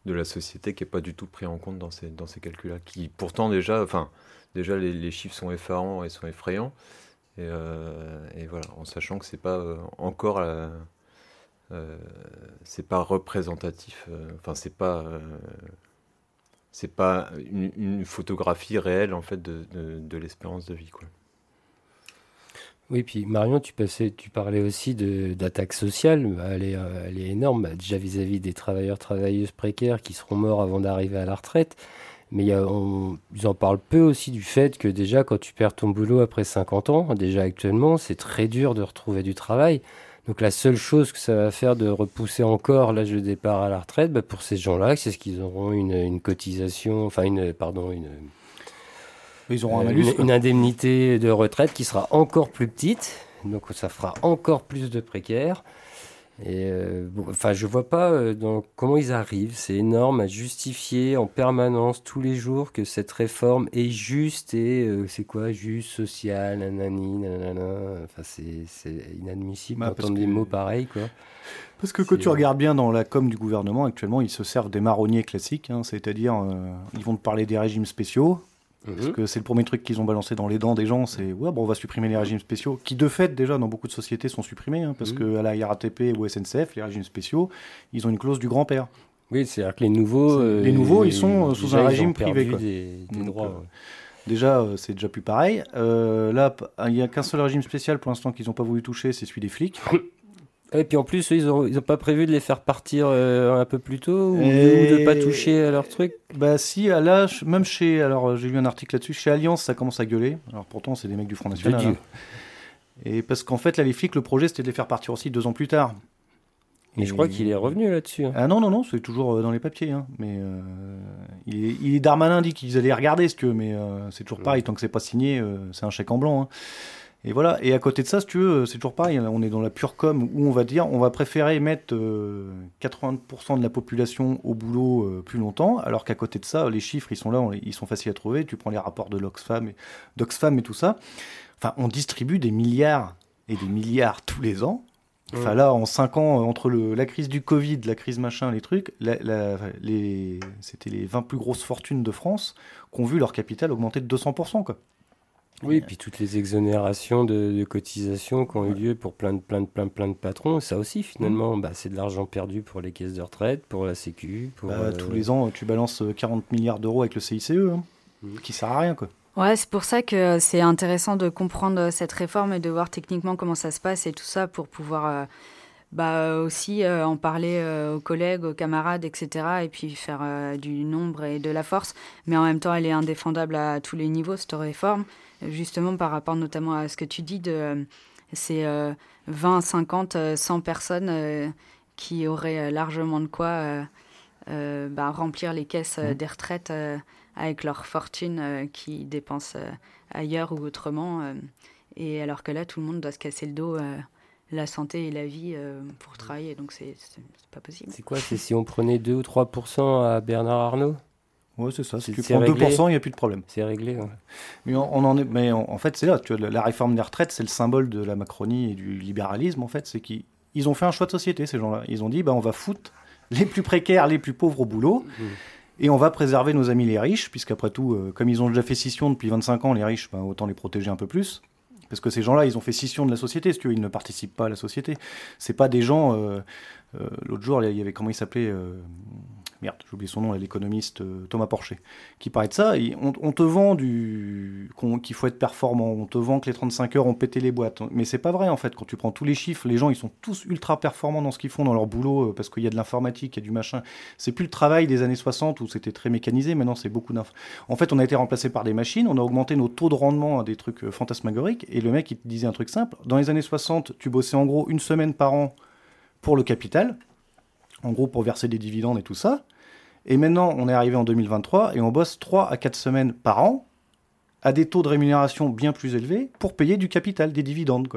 de la société qui n'est pas du tout pris en compte dans ces, dans ces calculs-là. Qui pourtant, déjà, enfin, déjà les, chiffres sont effarants et sont effrayants. Et, euh, et voilà, en sachant que c'est pas euh, encore. c'est pas représentatif, enfin, c'est pas c'est pas une, photographie réelle en fait de, de, l'espérance de vie quoi. Oui, puis Marion, tu, parlais aussi d'attaque sociale. Elle est, euh, elle est énorme, bah, déjà vis-à-vis des travailleurs, travailleuses précaires qui seront morts avant d'arriver à la retraite. Mais a, ils en parlent peu aussi du fait que déjà, quand tu perds ton boulot après 50 ans, déjà actuellement, c'est très dur de retrouver du travail. Donc la seule chose que ça va faire de repousser encore l'âge de départ à la retraite, bah, pour ces gens-là, c'est ce qu'ils auront une, cotisation, enfin une, pardon, une, ils auront un malus, une, une, indemnité de retraite qui sera encore plus petite. Donc ça fera encore plus de précaires. Et euh, enfin, je vois pas euh, comment ils arrivent. C'est énorme à justifier en permanence, tous les jours, que cette réforme est juste et euh, c'est quoi? Juste, social, nanani, nanana. Enfin, c'est inadmissible bah, d'entendre des mots pareils, quoi. Parce que quand tu regardes bien dans la com du gouvernement, actuellement, ils se servent des marronniers classiques, hein, c'est-à-dire ils vont te parler des régimes spéciaux, Parce que c'est le premier truc qu'ils ont balancé dans les dents des gens, c'est ouais, bon, on va supprimer les régimes spéciaux, qui de fait déjà dans beaucoup de sociétés sont supprimés, hein, parce que à la RATP ou SNCF, les régimes spéciaux, ils ont une clause du grand-père. Oui, c'est-à-dire que les nouveaux, C'est- les euh, nouveaux, ils sont, euh, sous déjà, un régime privé, quoi. Des, des Donc, droits. euh. Déjà, euh, c'est déjà plus pareil. Euh, là, il n'y a qu'un seul régime spécial pour l'instant qu'ils n'ont pas voulu toucher, c'est celui des flics. Et puis en plus, ils n'ont ils ont pas prévu de les faire partir euh, un peu plus tôt ou, Et- ou de pas toucher à leur truc? Bah si, à là, même chez, alors euh, j'ai lu un article là-dessus, chez Alliance, ça commence à gueuler. Alors pourtant, c'est des mecs du Front National. Hein. Et parce qu'en fait, là, les flics, le projet, c'était de les faire partir aussi deux ans plus tard. Et je crois qu'il est revenu là-dessus. hein. Ah non, non, non, c'est toujours euh, dans les papiers. hein. Mais euh, il, est, il est Darmanin dit qu'ils allaient regarder, tu veux, mais euh, c'est toujours pareil, tant que c'est pas signé, c'est un chèque en blanc. Hein. Et voilà. Et à côté de ça, si tu veux, euh, c'est toujours pareil. là, on est dans la pure com où on va dire, on va préférer mettre euh, 80% de la population au boulot euh, plus longtemps, alors qu'à côté de ça, les chiffres, ils sont là, on ils sont faciles à trouver. Tu prends les rapports de l'Oxfam et, d'Oxfam et tout ça. Enfin, on distribue des milliards et des milliards tous les ans. Enfin Ouais. là, en 5 ans, euh, entre le, la crise du Covid, la crise machin, les trucs, la- la- les, c'était les 20 plus grosses fortunes de France qui ont vu leur capital augmenter de 200%. Quoi. Oui, et puis toutes les exonérations de, de cotisations qui ont eu lieu pour plein de, plein de, plein, plein de patrons, ça aussi finalement, bah, c'est de l'argent perdu pour les caisses de retraite, pour la Sécu, pour Bah, euh, Tous les ans, tu balances euh, 40 milliards d'euros avec le CICE, hein, Mhm. qui sert à rien. Quoi. Ouais, c'est pour ça que c'est intéressant de comprendre euh, cette réforme et de voir techniquement comment ça se passe et tout ça pour pouvoir euh, bah, aussi euh, en parler euh, aux collègues, aux camarades, etc. Et puis faire euh, du nombre et de la force. Mais en même temps, elle est indéfendable à tous les niveaux, cette réforme. Justement, par rapport notamment à ce que tu dis de euh, ces euh, 20, 50, euh, 100 personnes euh, qui auraient euh, largement de quoi euh, euh, bah, remplir les caisses euh, Mhm. des retraites euh, avec leur fortune euh, qu'ils dépensent euh, ailleurs ou autrement. euh, et alors que là, tout le monde doit se casser le dos, euh, la santé et la vie euh, pour travailler. Donc, c'est pas possible. C'est quoi C'est si on prenait 2 ou 3% à Bernard Arnault Ouais, c'est ça. Si C'est- tu prends réglé. 2%, il n'y a plus de problème. C'est réglé. ouais. Mais on, on en est, mais en, en fait, c'est là. Tu vois, la, réforme des retraites, c'est le symbole de la Macronie et du libéralisme. En fait, c'est qu'ils ils ont fait un choix de société, ces gens-là. Ils ont dit, bah, on va foutre les plus précaires, les plus pauvres au boulot, Mhm. et on va préserver nos amis les riches, puisqu'après tout, euh, comme ils ont déjà fait scission depuis 25 ans, les riches, bah, autant les protéger un peu plus. Parce que ces gens-là, ils ont fait scission de la société, si tu veux, ils ne participent pas à la société. C'est pas des gens. euh, euh, L'autre jour, il y avait comment il s'appelait euh, Merde, j'ai oublié son nom, l'économiste euh, Thomas Porcher, qui parlait de ça. on, te vend qu'il faut être performant, on te vend que les 35 heures ont pété les boîtes. Mais c'est pas vrai en fait. Quand tu prends tous les chiffres, les gens ils sont tous ultra performants dans ce qu'ils font dans leur boulot euh, parce qu'il y a de l'informatique, il y a du machin. C'est plus le travail des années 60 où c'était très mécanisé. Maintenant c'est beaucoup d'inf. En fait, on a été remplacé par des machines. On a augmenté nos taux de rendement à des trucs euh, fantasmagoriques. Et le mec il te disait un truc simple. Dans les années 60, tu bossais en gros une semaine par an pour le capital, en gros pour verser des dividendes et tout ça. Et maintenant, on est arrivé en 2023 et on bosse 3 à 4 semaines par an à des taux de rémunération bien plus élevés pour payer du capital, des dividendes.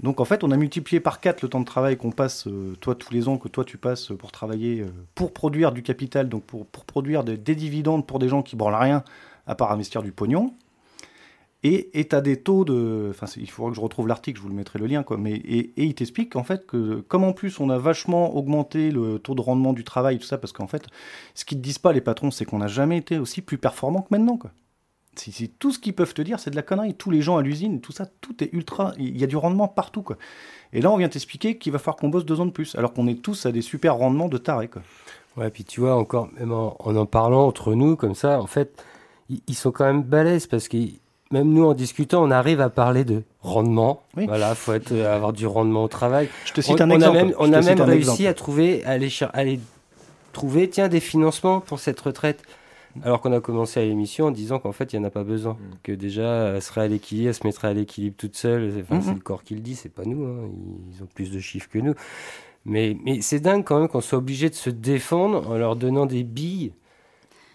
Donc en fait, on a multiplié par 4 le temps de travail qu'on passe, euh, toi, tous les ans que toi tu passes pour travailler, euh, pour produire du capital, donc pour, pour produire des, des dividendes pour des gens qui branlent rien à part investir du pognon. Et tu as des taux de. Enfin, il faudra que je retrouve l'article, je vous le mettrai le lien. Quoi. Mais, et, il t'explique en fait que, comme en plus on a vachement augmenté le taux de rendement du travail, tout ça, parce qu'en fait, ce qu'ils te disent pas, les patrons, c'est qu'on n'a jamais été aussi plus performant que maintenant. Quoi. Si tout ce qu'ils peuvent te dire, c'est de la connerie. Tous les gens à l'usine, tout ça, tout est ultra. Il y a du rendement partout. Quoi. Et là, on vient t'expliquer qu'il va falloir qu'on bosse deux ans de plus, alors qu'on est tous à des super rendements de tarés. Quoi. Ouais, puis tu vois, encore, même en, en en parlant entre nous, comme ça, en fait, ils, ils sont quand même balèzes parce que même nous, en discutant, on arrive à parler de rendement. Oui. Voilà, faut être, euh, avoir du rendement au travail. Je te cite on, un on exemple. a même, on a même réussi exemple. à trouver, à aller, à aller trouver, tiens, des financements pour cette retraite. Alors qu'on a commencé à l'émission en disant qu'en fait, il n'y en a pas besoin. Mm. Que déjà, elle serait à l'équilibre, elle se mettrait à l'équilibre toute seule. Enfin, Mhm. C'est le corps qui le dit, c'est pas nous. hein. Ils ont plus de chiffres que nous. Mais, mais c'est dingue quand même qu'on soit obligé de se défendre en leur donnant des billes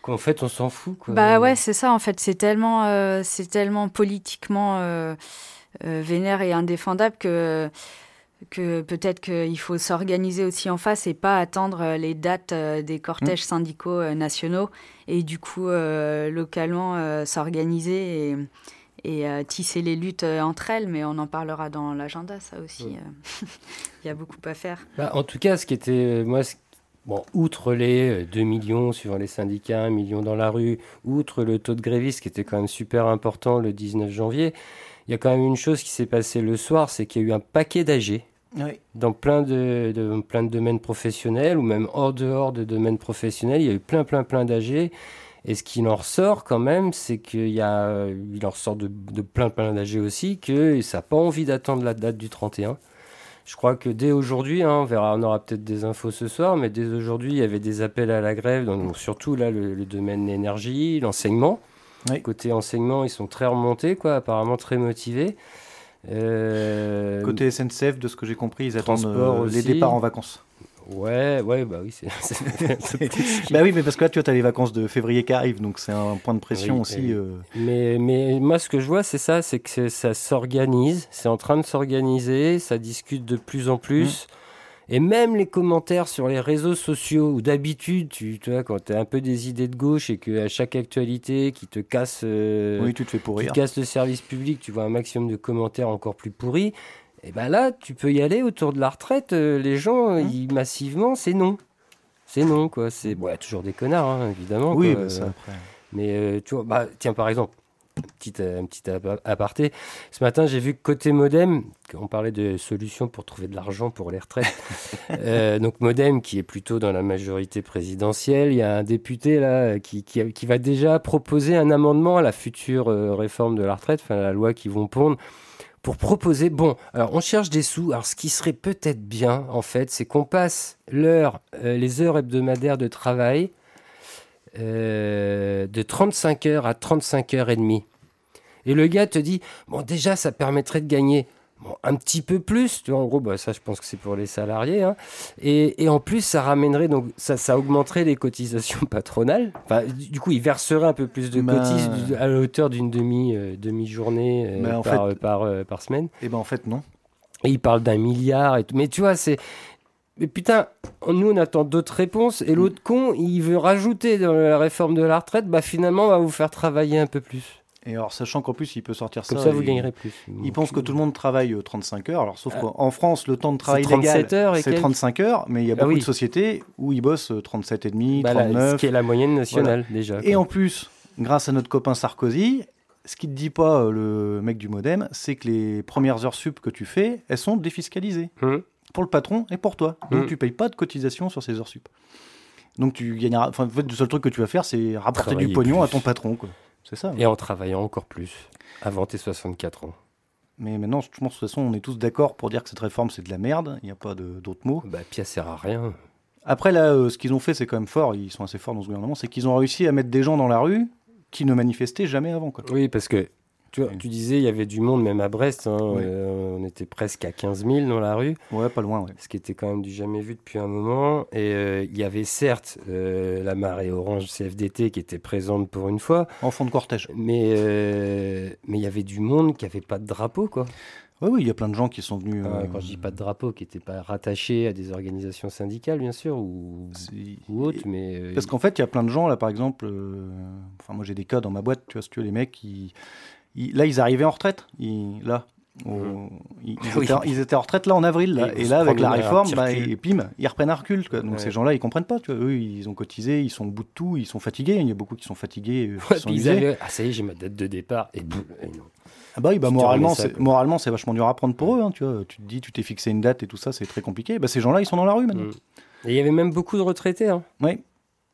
qu'en fait, on s'en fout. Quoi. Bah ouais, c'est ça en fait. C'est tellement, euh, c'est tellement politiquement euh, euh, vénère et indéfendable que que peut-être qu'il faut s'organiser aussi en face et pas attendre euh, les dates des cortèges syndicaux euh, nationaux et du coup localement s'organiser et, et euh, tisser les luttes euh, entre elles. Mais on en parlera dans l'agenda, ça aussi. Ouais. euh. Il y a beaucoup à faire. Bah, en tout cas, ce qui était, moi, ce Bon, outre les 2 millions suivant les syndicats, 1 million dans la rue, outre le taux de grévistes qui était quand même super important le 19 janvier, il y a quand même une chose qui s'est passée le soir, c'est qu'il y a eu un paquet d'âgés dans plein de, plein de domaines professionnels ou même hors dehors de domaines professionnels. Il y a eu plein, plein, plein d'âgés. Et ce qui en ressort quand même, c'est qu'il y a, il en ressort de, de plein, plein d'âgés aussi, que ça n'a pas envie d'attendre la date du 31. Je crois que dès aujourd'hui, hein, on verra, on aura peut-être des infos ce soir, mais dès aujourd'hui, il y avait des appels à la grève, donc surtout là le, domaine de l'énergie, l'enseignement. Côté enseignement, ils sont très remontés, quoi, apparemment très motivés. Euh, Côté SNCF, de ce que j'ai compris, ils attendent euh, les départs en vacances. Ouais, ouais, bah oui, c'est. bah oui, mais parce que là, tu as les vacances de février qui arrivent, donc c'est un point de pression aussi. Euh. Mais, mais moi, ce que je vois, c'est ça, c'est que ça s'organise, c'est en train de s'organiser, ça discute de plus en plus. Mmh. Et même les commentaires sur les réseaux sociaux, où d'habitude, tu, vois, quand tu as un peu des idées de gauche et qu'à chaque actualité qui te casse, euh, oui, tu te fais pourrir. Qui casse le service public, tu vois un maximum de commentaires encore plus pourris. Et ben là, tu peux y aller autour de la retraite. Euh, les gens, mmh. ils, massivement, c'est non. C'est non, quoi. C'est bon, y a toujours des connards, hein, évidemment. Oui, bah, ça après. Mais euh, tu vois, bah, tiens, par exemple, Petite, un petit aparté. Ce matin, j'ai vu que côté modem, on parlait de solutions pour trouver de l'argent pour les retraites. Euh, donc modem, qui est plutôt dans la majorité présidentielle, il y a un député là qui, qui, va déjà proposer un amendement à la future euh, réforme de la retraite, enfin la loi qu'ils vont pondre pour proposer, bon, alors on cherche des sous, alors ce qui serait peut-être bien, en fait, c'est qu'on passe euh, les heures hebdomadaires de travail euh, de 35 heures à 35 heures et demie. Et le gars te dit, bon déjà ça permettrait de gagner un petit peu plus, tu vois, en gros, bah, ça je pense que c'est pour les salariés, hein. et, et, en plus ça ramènerait, donc ça, ça augmenterait les cotisations patronales, enfin, du coup il verserait un peu plus de bah, cotisations à la hauteur d'une demi, euh, demi journée euh, par, par, par, semaine. Et eh ben en fait non. Et il parle d'un milliard et tout, mais tu vois, c'est mais putain, nous on attend d'autres réponses et l'autre con, il veut rajouter dans la réforme de la retraite, bah finalement on va vous faire travailler un peu plus. Et alors, sachant qu'en plus, il peut sortir Comme ça. ça, vous gagnerez plus. Il pense que tout le monde travaille 35 euh, heures. Alors, sauf ah. qu'en France, le temps de travail légal, c'est 35 heures, mais il y a ah beaucoup de sociétés où ils bossent 37 et demi, 39. Bah ce qui est la moyenne nationale, déjà. Et en plus, grâce à notre copain Sarkozy, ce qui ne dit pas euh, le mec du modem, c'est que les premières heures sup que tu fais, elles sont défiscalisées. Hum pour le patron et pour toi. Donc mm. tu payes pas de cotisation sur ces heures sup. Donc tu gagneras. Enfin, en fait, le seul truc que tu vas faire, c'est rapporter du pognon à ton patron. C'est ça. Et en travaillant encore plus avant tes 64 ans. Mais maintenant, je pense de toute façon, on est tous d'accord pour dire que cette réforme, c'est de la merde. Il n'y a pas d'autres mots. Bah, elle sert à rien. Après, là, euh, ce qu'ils ont fait, c'est quand même fort. Ils sont assez forts dans ce gouvernement. C'est qu'ils ont réussi à mettre des gens dans la rue qui ne manifestaient jamais avant. Quoi. Oui, parce que tu, tu, disais, il y avait du monde même à Brest. Hein, euh, on était presque à 15 000 dans la rue. Ouais, pas loin. Ouais. Ce qui était quand même du jamais vu depuis un moment. Et euh, il y avait certes euh, la marée orange CFDT qui était présente pour une fois. En fond de cortège. Mais mais il y avait du monde qui n'avait pas de drapeau, quoi. Oui, oui, il y a plein de gens qui sont venus. quand je dis pas de drapeau, qui n'étaient pas rattachés à des organisations syndicales, bien sûr, ou, ou autres, mais. Parce qu'en fait, il y a plein de gens, là, par exemple. Enfin, moi, j'ai des cas dans ma boîte, tu vois, si tu veux, les mecs qui là, ils arrivaient en retraite. là, mmh. ils, étaient, en retraite là en avril. Et, là, avec la réforme, bah, et, pim, ils reprennent à recul. Donc ces gens-là, ils comprennent pas. Tu vois. Eux, ils ont cotisé, ils sont au bout de tout, ils sont fatigués. Il y a beaucoup qui sont fatigués. Euh, qui sont ah, ça y est, j'ai ma date de départ. Et, ah bah oui, bah moralement, c'est, moralement, c'est vachement dur à prendre pour eux. Hein, tu, vois. tu te dis, tu t'es fixé une date et tout ça, c'est très compliqué. Bah, ces gens-là, ils sont dans la rue maintenant. Mmh. Et il y avait même beaucoup de retraités. Hein. Oui.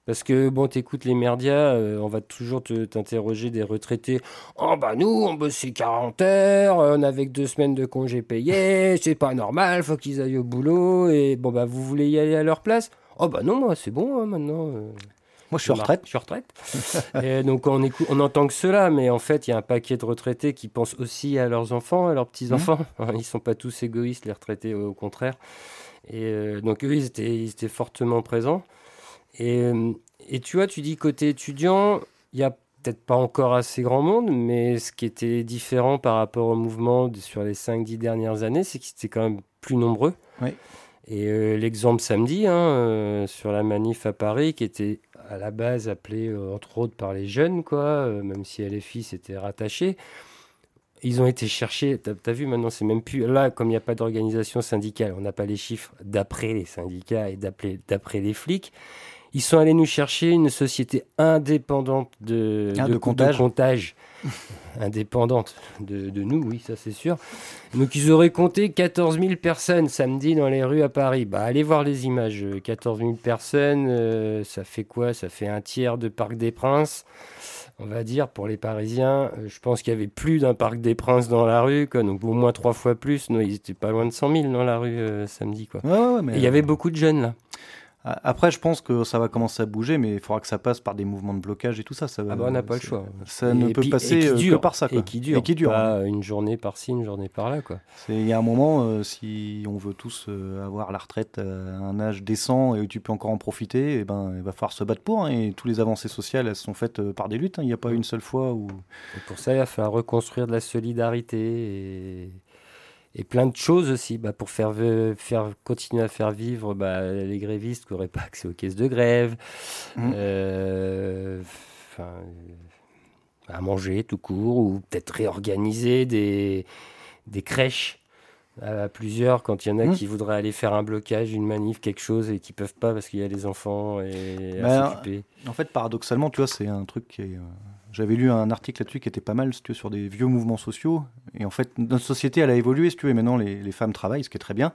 Parce que, bon, t'écoutes les médias, euh, on va toujours t'interroger des retraités. Oh, bah, nous, on bossait 40 heures, on avait que deux semaines de congés payés, c'est pas normal, faut qu'ils aillent au boulot, et bon, bah, vous voulez y aller à leur place? Oh, bah, non, moi, c'est bon, hein, maintenant. Euh. moi, je suis retraite. Je suis retraite. et donc, on, écoute, on entend que cela, mais en fait, il y a un paquet de retraités qui pensent aussi à leurs enfants, à leurs petits-enfants. Mmh. Ils sont pas tous égoïstes, les retraités, au contraire. Et euh, donc, eux, ils étaient, ils étaient fortement présents. Et, et tu vois, tu dis côté étudiant, il y a peut-être pas encore assez grand monde, mais ce qui était différent par rapport au mouvement sur les 5-10 dernières années, c'est qu'ils étaient quand même plus nombreux. Et euh, l'exemple samedi, hein, euh, sur la manif à Paris, qui était à la base appelée euh, entre autres par les jeunes, quoi, même si LFI s'était rattaché. ils ont été chercher, tu as, vu maintenant, c'est même plus. Là, comme il n'y a pas d'organisation syndicale, on n'a pas les chiffres d'après les syndicats et d'après les flics. Ils sont allés nous chercher une société indépendante de, ah, de, comptage. indépendante de, nous, oui, ça c'est sûr. Donc ils auraient compté 14 000 personnes samedi dans les rues à Paris. Bah, allez voir les images. 14 000 personnes, euh, ça fait quoi? Ça fait un tiers de Parc des Princes on va dire, pour les Parisiens. Euh, je pense qu'il y avait plus d'un Parc des Princes dans la rue, quoi, donc au moins trois fois plus. Non, ils étaient pas loin de 100 000 dans la rue euh, samedi. Quoi. il y avait beaucoup de jeunes là. Après, je pense que ça va commencer à bouger, mais il faudra que ça passe par des mouvements de blocage et tout ça. ça ah bah on n'a pas le choix. Ça ne peut passer euh, que par ça. Et qui dure. Et qui dure. Pas une journée par-ci, une journée par-là. Il y a un moment, euh, si on veut tous euh, avoir la retraite à un âge décent et où tu peux encore en profiter, et eh ben, il va falloir se battre pour. Hein, et toutes les avancées sociales, elles sont faites par des luttes. Hein. Il n'y a pas une seule fois où... Et pour ça, il va falloir reconstruire de la solidarité et et plein de choses aussi bah, pour faire, faire, continuer à faire vivre bah, les grévistes qui n'auraient pas accès aux caisses de grève, mmh. euh, à manger tout court, ou peut-être réorganiser des, des crèches à plusieurs quand il y en a mmh. qui voudraient aller faire un blocage, une manif, quelque chose et qui peuvent pas parce qu'il y a les enfants et à s'occuper. En fait, paradoxalement, tu vois, c'est un truc qui est. Euh, j'avais lu un article là-dessus qui était pas mal, tu sur des vieux mouvements sociaux. Et en fait, notre société, elle a évolué, si tu veux, et maintenant les, les femmes travaillent, ce qui est très bien.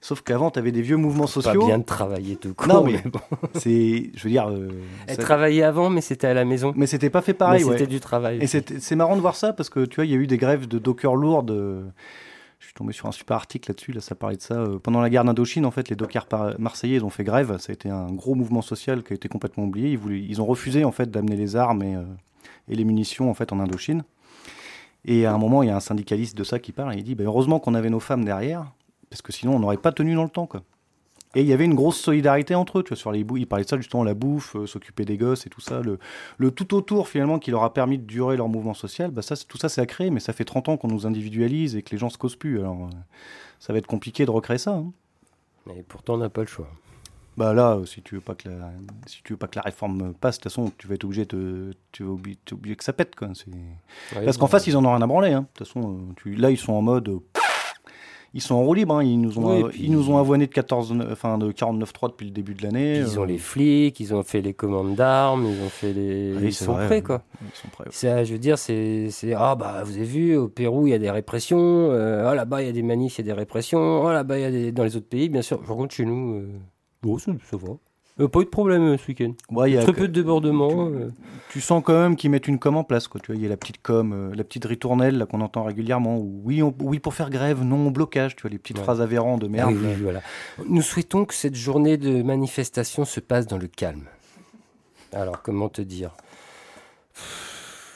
Sauf qu'avant, tu avais des vieux mouvements sociaux. Pas bien de travailler tout court. Non, mais, bon. c'est, je veux dire. Euh, Elle travaillait avant, mais c'était à la maison. Mais c'était pas fait pareil. C'était du travail. Et c'est marrant de voir ça parce que tu vois, il y a eu des grèves de dockers lourdes. Je suis tombé sur un super article là-dessus. Là, ça parlait de ça. Euh, pendant la guerre d'Indochine, en fait, les dockers marseillais, ils ont fait grève. Ça a été un gros mouvement social qui a été complètement oublié. Ils, voulaient, ils ont refusé en fait d'amener les armes et, euh, et les munitions en fait en Indochine. Et à un moment, il y a un syndicaliste de ça qui parle et il dit bah, heureusement qu'on avait nos femmes derrière, parce que sinon on n'aurait pas tenu dans le temps. Et il y avait une grosse solidarité entre eux, tu vois, sur les. Ils parlaient de ça justement, la bouffe, euh, s'occuper des gosses et tout ça. Le, tout autour finalement qui leur a permis de durer leur mouvement social, bah ça, tout ça c'est à créer, mais ça fait 30 ans qu'on nous individualise et que les gens se causent plus. Alors euh, ça va être compliqué de recréer ça. Hein. Mais pourtant on n'a pas le choix. Bah là, si tu veux pas que la, si tu veux pas que la réforme passe, de toute façon, tu vas être obligé de, tu vas obligé, que ça pète quoi. Parce qu'en face, ils en ont rien à branler. Hein. De toute façon, tu, là, ils sont en mode ils sont en roue libre. Hein. Ils, nous ont, ils nous ont avoiné de, 14, enfin, de 49.3 depuis le début de l'année. Ils ont euh. les flics, ils ont fait les commandes d'armes, ils ont fait les. ils, sont prêts, quoi. Ils sont prêts. je veux dire, c'est. Ah, bah, vous avez vu, au Pérou, il y a des répressions. Euh, ah, là-bas, il y a des manifs, il y a des répressions. Ah, là-bas, il y a des. Dans les autres pays, bien sûr. Par contre, chez nous, euh, bon, ça, ça va. Euh, pas eu de problème euh, ce week-end. Ouais, Très peu de débordements. Euh. Tu, sens quand même qu'ils mettent une com en place. Quoi. Tu vois, il y a la petite com, la petite ritournelle qu'on entend régulièrement. oui, oui pour faire grève, non au blocage. Tu vois, les petites phrases avérantes de merde. Ah voilà. Nous souhaitons que cette journée de manifestation se passe dans le calme. Alors, comment te dire?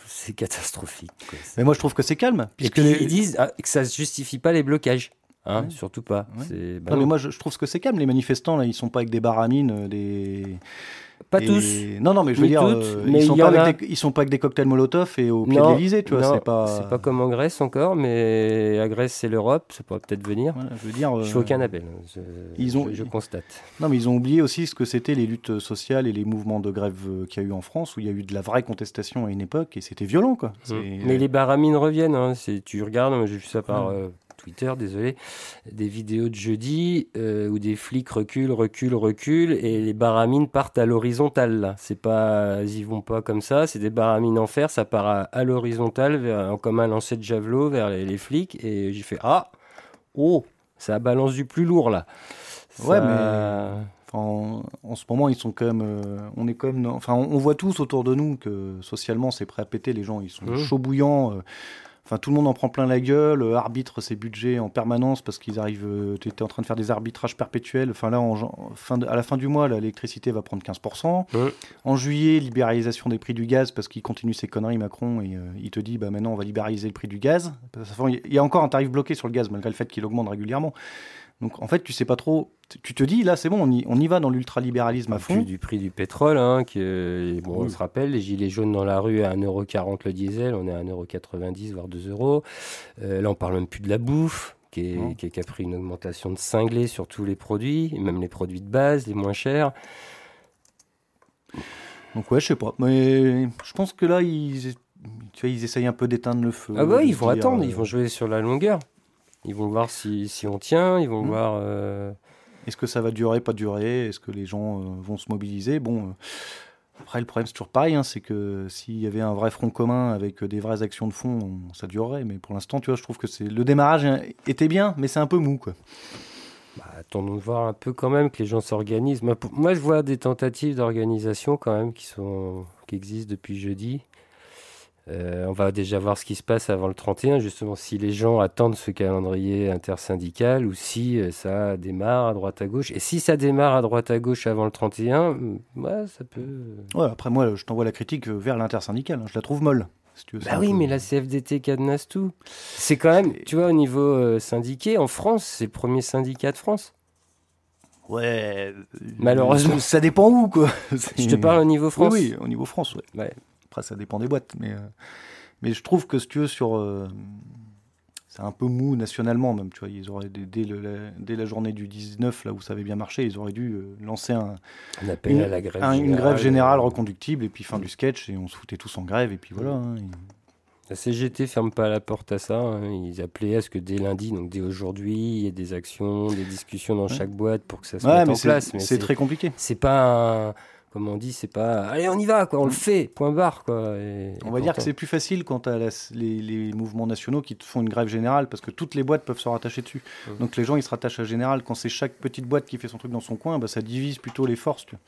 C'est catastrophique. Mais moi, je trouve que c'est calme. Puisque ils disent ah, que ça ne justifie pas les blocages. Hein, surtout pas. Bah non, mais moi, je, trouve que c'est calme. Les manifestants, là, ils sont pas avec des baramines, euh, des. Pas tous. Non, non, mais je veux dire, euh, ils, sont pas avec des, ils sont pas avec des cocktails Molotov et au pied de l'Elysée, tu vois. C'est pas. C'est pas comme en Grèce encore, mais à Grèce, c'est l'Europe, ça pourrait peut-être venir. je veux dire. je fais aucun appel. Hein, je, ils ont... je, constate. Non, mais ils ont oublié aussi ce que c'était les luttes sociales et les mouvements de grève euh, qu'il y a eu en France, où il y a eu de la vraie contestation à une époque et c'était violent, quoi. Mmh. Mais les baramines reviennent. Hein, tu regardes, j'ai vu ça par. Mmh. Twitter, désolé, des vidéos de jeudi euh, où des flics reculent, reculent, reculent et les baramines partent à l'horizontale. C'est pas, ils vont pas comme ça, c'est des baramines en fer, ça part à, l'horizontale, comme un lancer de javelot vers les, flics. Et j'ai fait ah, oh, ça balance du plus lourd là. Ouais, mais. en, ce moment, ils sont quand même. Euh, on est quand même. Enfin, on, voit tous autour de nous que socialement, c'est prêt à péter. Les gens, ils sont mmh. chauds bouillants. Euh, Enfin, tout le monde en prend plein la gueule, euh, arbitre ses budgets en permanence parce qu'ils arrivent. Euh, tu étais en train de faire des arbitrages perpétuels. Enfin, là, en, fin à la fin du mois, l'électricité va prendre 15%. En juillet, libéralisation des prix du gaz parce qu'il continue ses conneries, Macron, et euh, il te dit bah, maintenant, on va libéraliser le prix du gaz. Il y a encore un tarif bloqué sur le gaz malgré le fait qu'il augmente régulièrement. Donc en fait, tu sais pas trop. Tu te dis, là, c'est bon, on y, on y va dans l'ultralibéralisme à fond. Du prix du pétrole, hein, qui, bon, on se rappelle, les gilets jaunes dans la rue à 1,40€ le diesel, on est à 1,90€, voire 2 euros. Euh, là, on parle même plus de la bouffe. Qui, est, qui, a pris une augmentation de cinglé sur tous les produits, même les produits de base, les moins chers. Donc ouais, je sais pas. Mais je pense que là, ils, tu vois, ils essayent un peu d'éteindre le feu. Ah bah, ils vont dire, attendre, euh, ils vont jouer sur la longueur. Ils vont voir si, si on tient, ils vont Mm. voir. euh, Est-ce que ça va durer, pas durer? Est-ce que les gens euh, vont se mobiliser? Bon, euh, après, le problème, c'est toujours pareil, hein, c'est que s'il y avait un vrai front commun avec des vraies actions de fond, on- ça durerait. Mais pour l'instant, tu vois, je trouve que c'est le démarrage était bien, mais c'est un peu mou, quoi. bah, attendons de voir un peu quand même que les gens s'organisent. Moi, je vois des tentatives d'organisation quand même qui, sont, qui existent depuis jeudi. Euh, on va déjà voir ce qui se passe avant le 31, justement, si les gens attendent ce calendrier intersyndical ou si euh, ça démarre à droite à gauche. Et si ça démarre à droite à gauche avant le 31, mm, ouais, ça peut. Ouais, après, moi, je t'envoie la critique euh, vers l'intersyndicale. hein. Je la trouve molle. si tu veux, c'est Bah oui, peu- mais la CFDT cadenasse tout. C'est quand même, tu vois, au niveau euh, syndiqué, en France, c'est le premier syndicat de France. Ouais. euh, Malheureusement. Ça dépend où, quoi. Je te parle au niveau France. Oui, oui, au niveau France, ouais. Ouais. Après, ça dépend des boîtes. Mais, euh, mais je trouve que, si tu veux, sur. euh, c'est un peu mou nationalement, même. Tu vois, ils auraient, dès, le- la, dès la journée du 19, là où ça avait bien marché, ils auraient dû euh, lancer un, une, à la grève un- une générale. grève générale reconductible, et puis fin du sketch, et on se foutait tous en grève, et puis voilà. hein, et- La CGT ferme pas la porte à ça. hein. Ils appelaient à ce que dès lundi, donc dès aujourd'hui, il y ait des actions, des discussions dans Ouais. chaque boîte pour que ça se Ouais, mette mais en place. C'est très compliqué. c'est pas un, comme on dit, c'est pas allez on y va quoi, on le fait, point barre quoi. Et- On et va dire que c'est plus facile quand tu as les, les mouvements nationaux qui te font une grève générale parce que toutes les boîtes peuvent se rattacher dessus. Mhm. Donc les gens ils se rattachent à général. Quand c'est chaque petite boîte qui fait son truc dans son coin, bah, ça divise plutôt les forces. tu vois.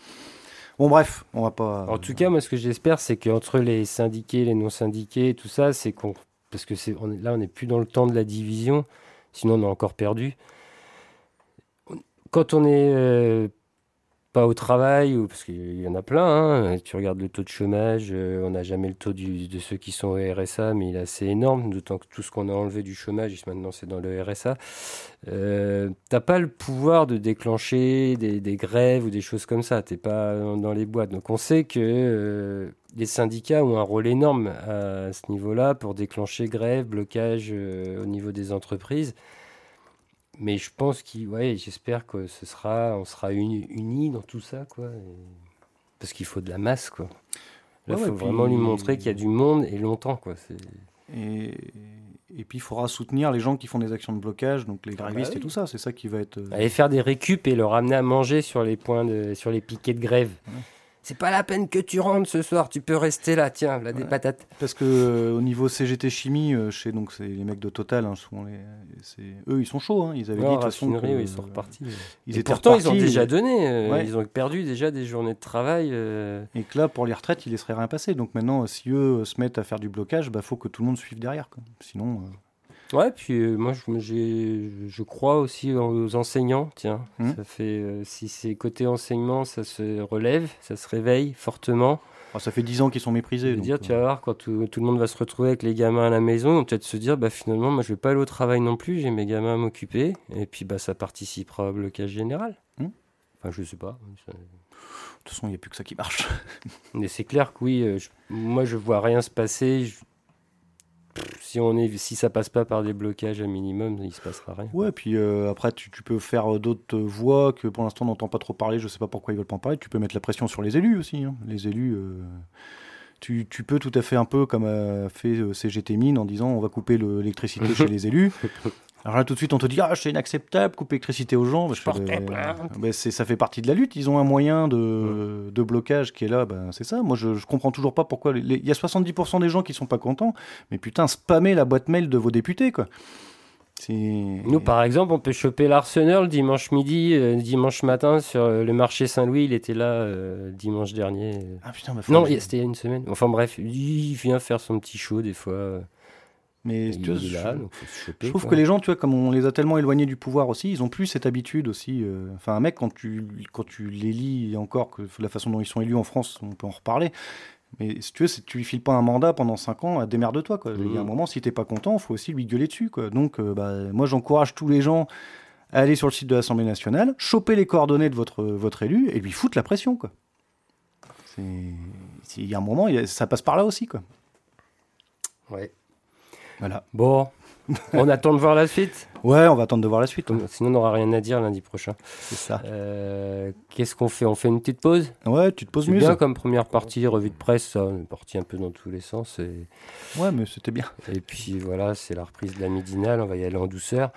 Bon bref, on va pas. En tout cas, moi, ce que j'espère, c'est qu'entre les syndiqués, les non syndiqués, tout ça, c'est qu'on, parce que c'est, on est- là, on n'est plus dans le temps de la division, sinon on a encore perdu. Quand on est euh, pas au travail, ou parce qu'il y en a plein, hein, tu regardes le taux de chômage, euh, on n'a jamais le taux de ceux qui sont au RSA, mais il est assez énorme, d'autant que tout ce qu'on a enlevé du chômage, maintenant c'est dans le RSA. Euh, t'as pas le pouvoir de déclencher des, grèves ou des choses comme ça. T'es pas dans, les boîtes. Donc on sait que euh, les syndicats ont un rôle énorme à ce niveau-là pour déclencher grève, blocage au niveau des entreprises. Mais je pense qu'il, ouais, j'espère que ce sera, on sera uni- unis dans tout ça, quoi. Et- Parce qu'il faut de la masse, quoi. Là, il Ouais, faut ouais, vraiment puis- lui montrer qu'il y a du monde et longtemps, quoi. C'est- Et, et puis il faudra soutenir les gens qui font des actions de blocage, donc les Ah bah grévistes oui. et tout ça. C'est ça qui va être. euh, Aller faire des récup et leur amener à manger sur les points de, sur les piquets de grève. Ouais. C'est pas la peine que tu rentres ce soir, tu peux rester là, tiens, là des Ouais. patates. Parce que euh, au niveau CGT chimie, euh, chez donc c'est les mecs de Total, hein, souvent les, c'est eux ils sont chauds. hein, ils avaient dit Non, de toute façon raffinerie, que, oui, ils sont euh, repartis. Ils et étaient pourtant, ils ont déjà donné, euh, Ouais. ils ont perdu déjà des journées de travail. euh. Et que là, pour les retraites, ils laisseraient rien passer. Donc maintenant, euh, si eux euh, se mettent à faire du blocage, bah faut que tout le monde suive derrière. quoi. Sinon, euh, Ouais, puis euh, moi, je, crois aussi aux enseignants, tiens. Mhm. Ça fait, euh, si c'est côté enseignement, ça se relève, ça se réveille fortement. ah, ça fait 10 ans qu'ils sont méprisés. veux donc, dire, euh, tu vas voir, quand tout, tout le monde va se retrouver avec les gamins à la maison, ils vont peut-être se dire, bah, finalement, moi, je vais pas aller au travail non plus, j'ai mes gamins à m'occuper, et puis bah, ça participera au blocage général. Hmm. Enfin, je sais pas. ça- De toute façon, il n'y a plus que ça qui marche. Mais c'est clair que oui, euh, je- moi, je vois rien se passer. Je- Si, on est, si ça passe pas par des blocages à minimum, il se passera rien. Ouais, puis euh, après, tu, tu peux faire euh, d'autres voix que pour l'instant on n'entend pas trop parler. Je sais pas pourquoi ils veulent pas en parler. Tu peux mettre la pression sur les élus aussi. hein. Les élus, euh, tu, tu peux tout à fait un peu comme a fait CGT Mine en disant on va couper le- l'électricité chez les élus. Alors là, tout de suite, on te dit ah c'est inacceptable, couper l'électricité aux gens. Bah, je fais, bah, bah, ça fait partie de la lutte. Ils ont un moyen de, de blocage qui est là. Ben, c'est ça. Moi, je, je comprends toujours pas pourquoi. les- Il y a 70% des gens qui sont pas contents. Mais putain, spammer la boîte mail de vos députés, quoi. Nous, par exemple, on peut choper l'arseneur le dimanche midi, euh, dimanche matin sur euh, le marché Saint-Louis. Il était là euh, dimanche dernier. Ah putain, bah, Non, que c'était il y a une semaine. Enfin bref, il vient faire son petit show des fois. Mais tu vois, je, là, choper, trouve quoi. que les gens, tu vois, comme on les a tellement éloignés du pouvoir aussi, ils ont plus cette habitude aussi. euh, Enfin, un mec, quand tu, quand tu les lis, et encore que la façon dont ils sont élus en France, on peut en reparler. Mais si tu veux, tu lui files pas un mandat pendant 5 ans, démerde-toi. Quoi. Il y a un Mhm. moment, si t'es pas content, il faut aussi lui gueuler dessus. Quoi. Donc, euh, bah, moi, j'encourage tous les gens à aller sur le site de l'Assemblée nationale, choper les coordonnées de votre, votre élu et lui foutre la pression. Quoi. C'est- Il y a un moment, ça passe par là aussi. Quoi. Ouais. Voilà. Bon, on attend de voir la suite Ouais, on va attendre de voir la suite. Sinon, on n'aura rien à dire lundi prochain. C'est ça. Euh, Qu'est-ce qu'on fait? On fait une petite pause? Ouais, tu te poses mieux. bien comme première partie, revue de presse, ça. On est parti un peu dans tous les sens. Et, Ouais, mais c'était bien. et puis voilà, c'est la reprise de la midinale. On va y aller en douceur.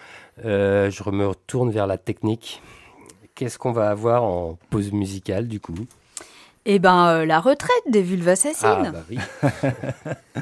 Euh, je me retourne vers la technique. Qu'est-ce qu'on va avoir en pause musicale du coup? Eh ben, euh, la retraite des vulves assassines. Ah bah oui.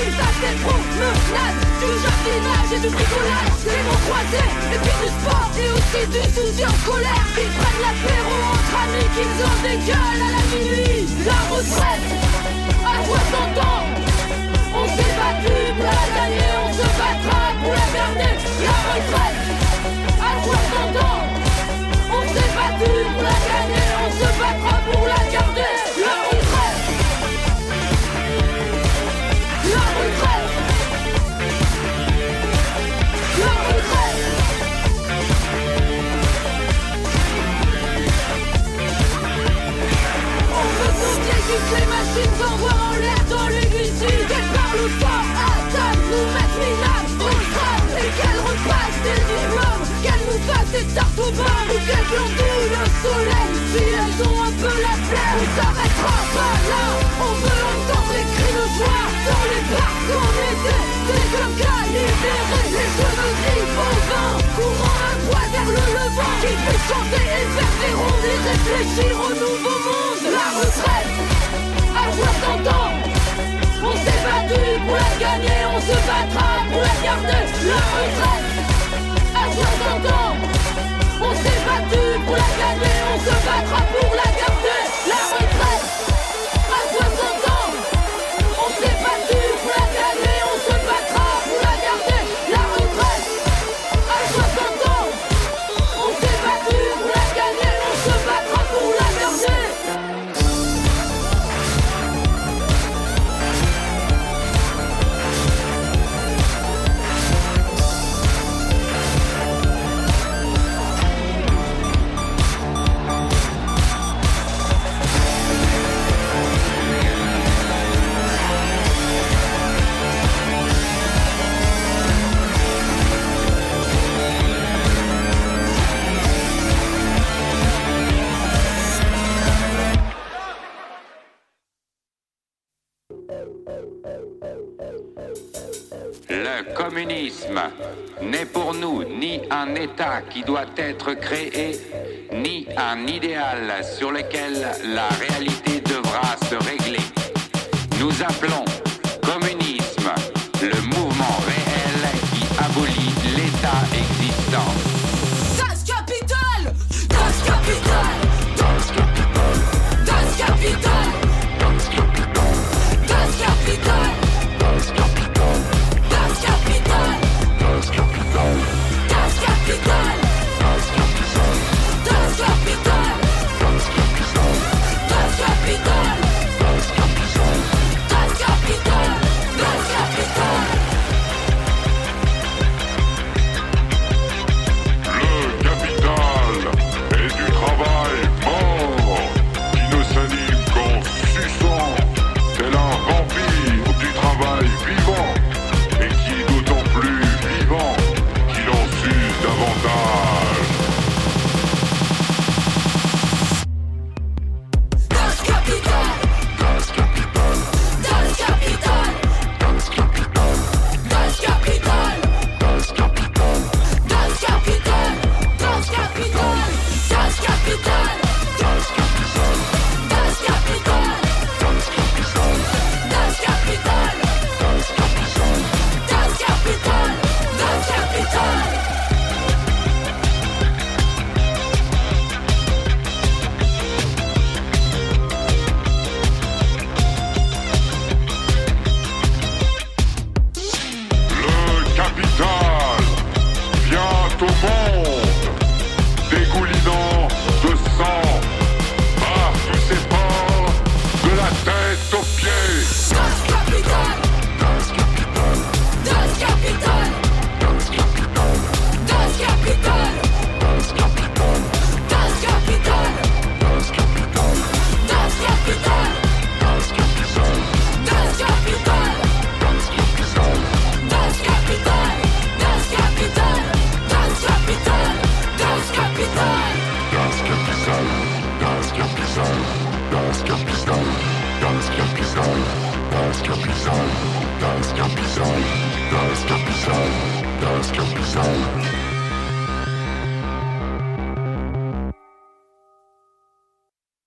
Ils fassent des promenades, du jardinage et du bricolage. Des mots croisés, et puis du sport et aussi du soutien scolaire. Qu'ils prennent l'apéro entre amis, qu'ils en dégueulent à la minuit elles ont un peu la On s'arrêtera pas là, on veut entendre les cris de joie Dans les parcs en été, des clocas libérés Les cheveux gris au vin, courant un poids vers le levant Qui fait chanter et faire des rondes et réfléchir au nouveau monde. La retraite à 60 ans. On s'est battu pour la gagner, on se battra pour la garder. La retraite à 60 ans. On s'est battu pour la gagner, on se battra pour la Qui doit être créé, ni un idéal sur lequel la réalité devra se régler. Nous appelons communisme le mouvement réel qui abolit l'État existant.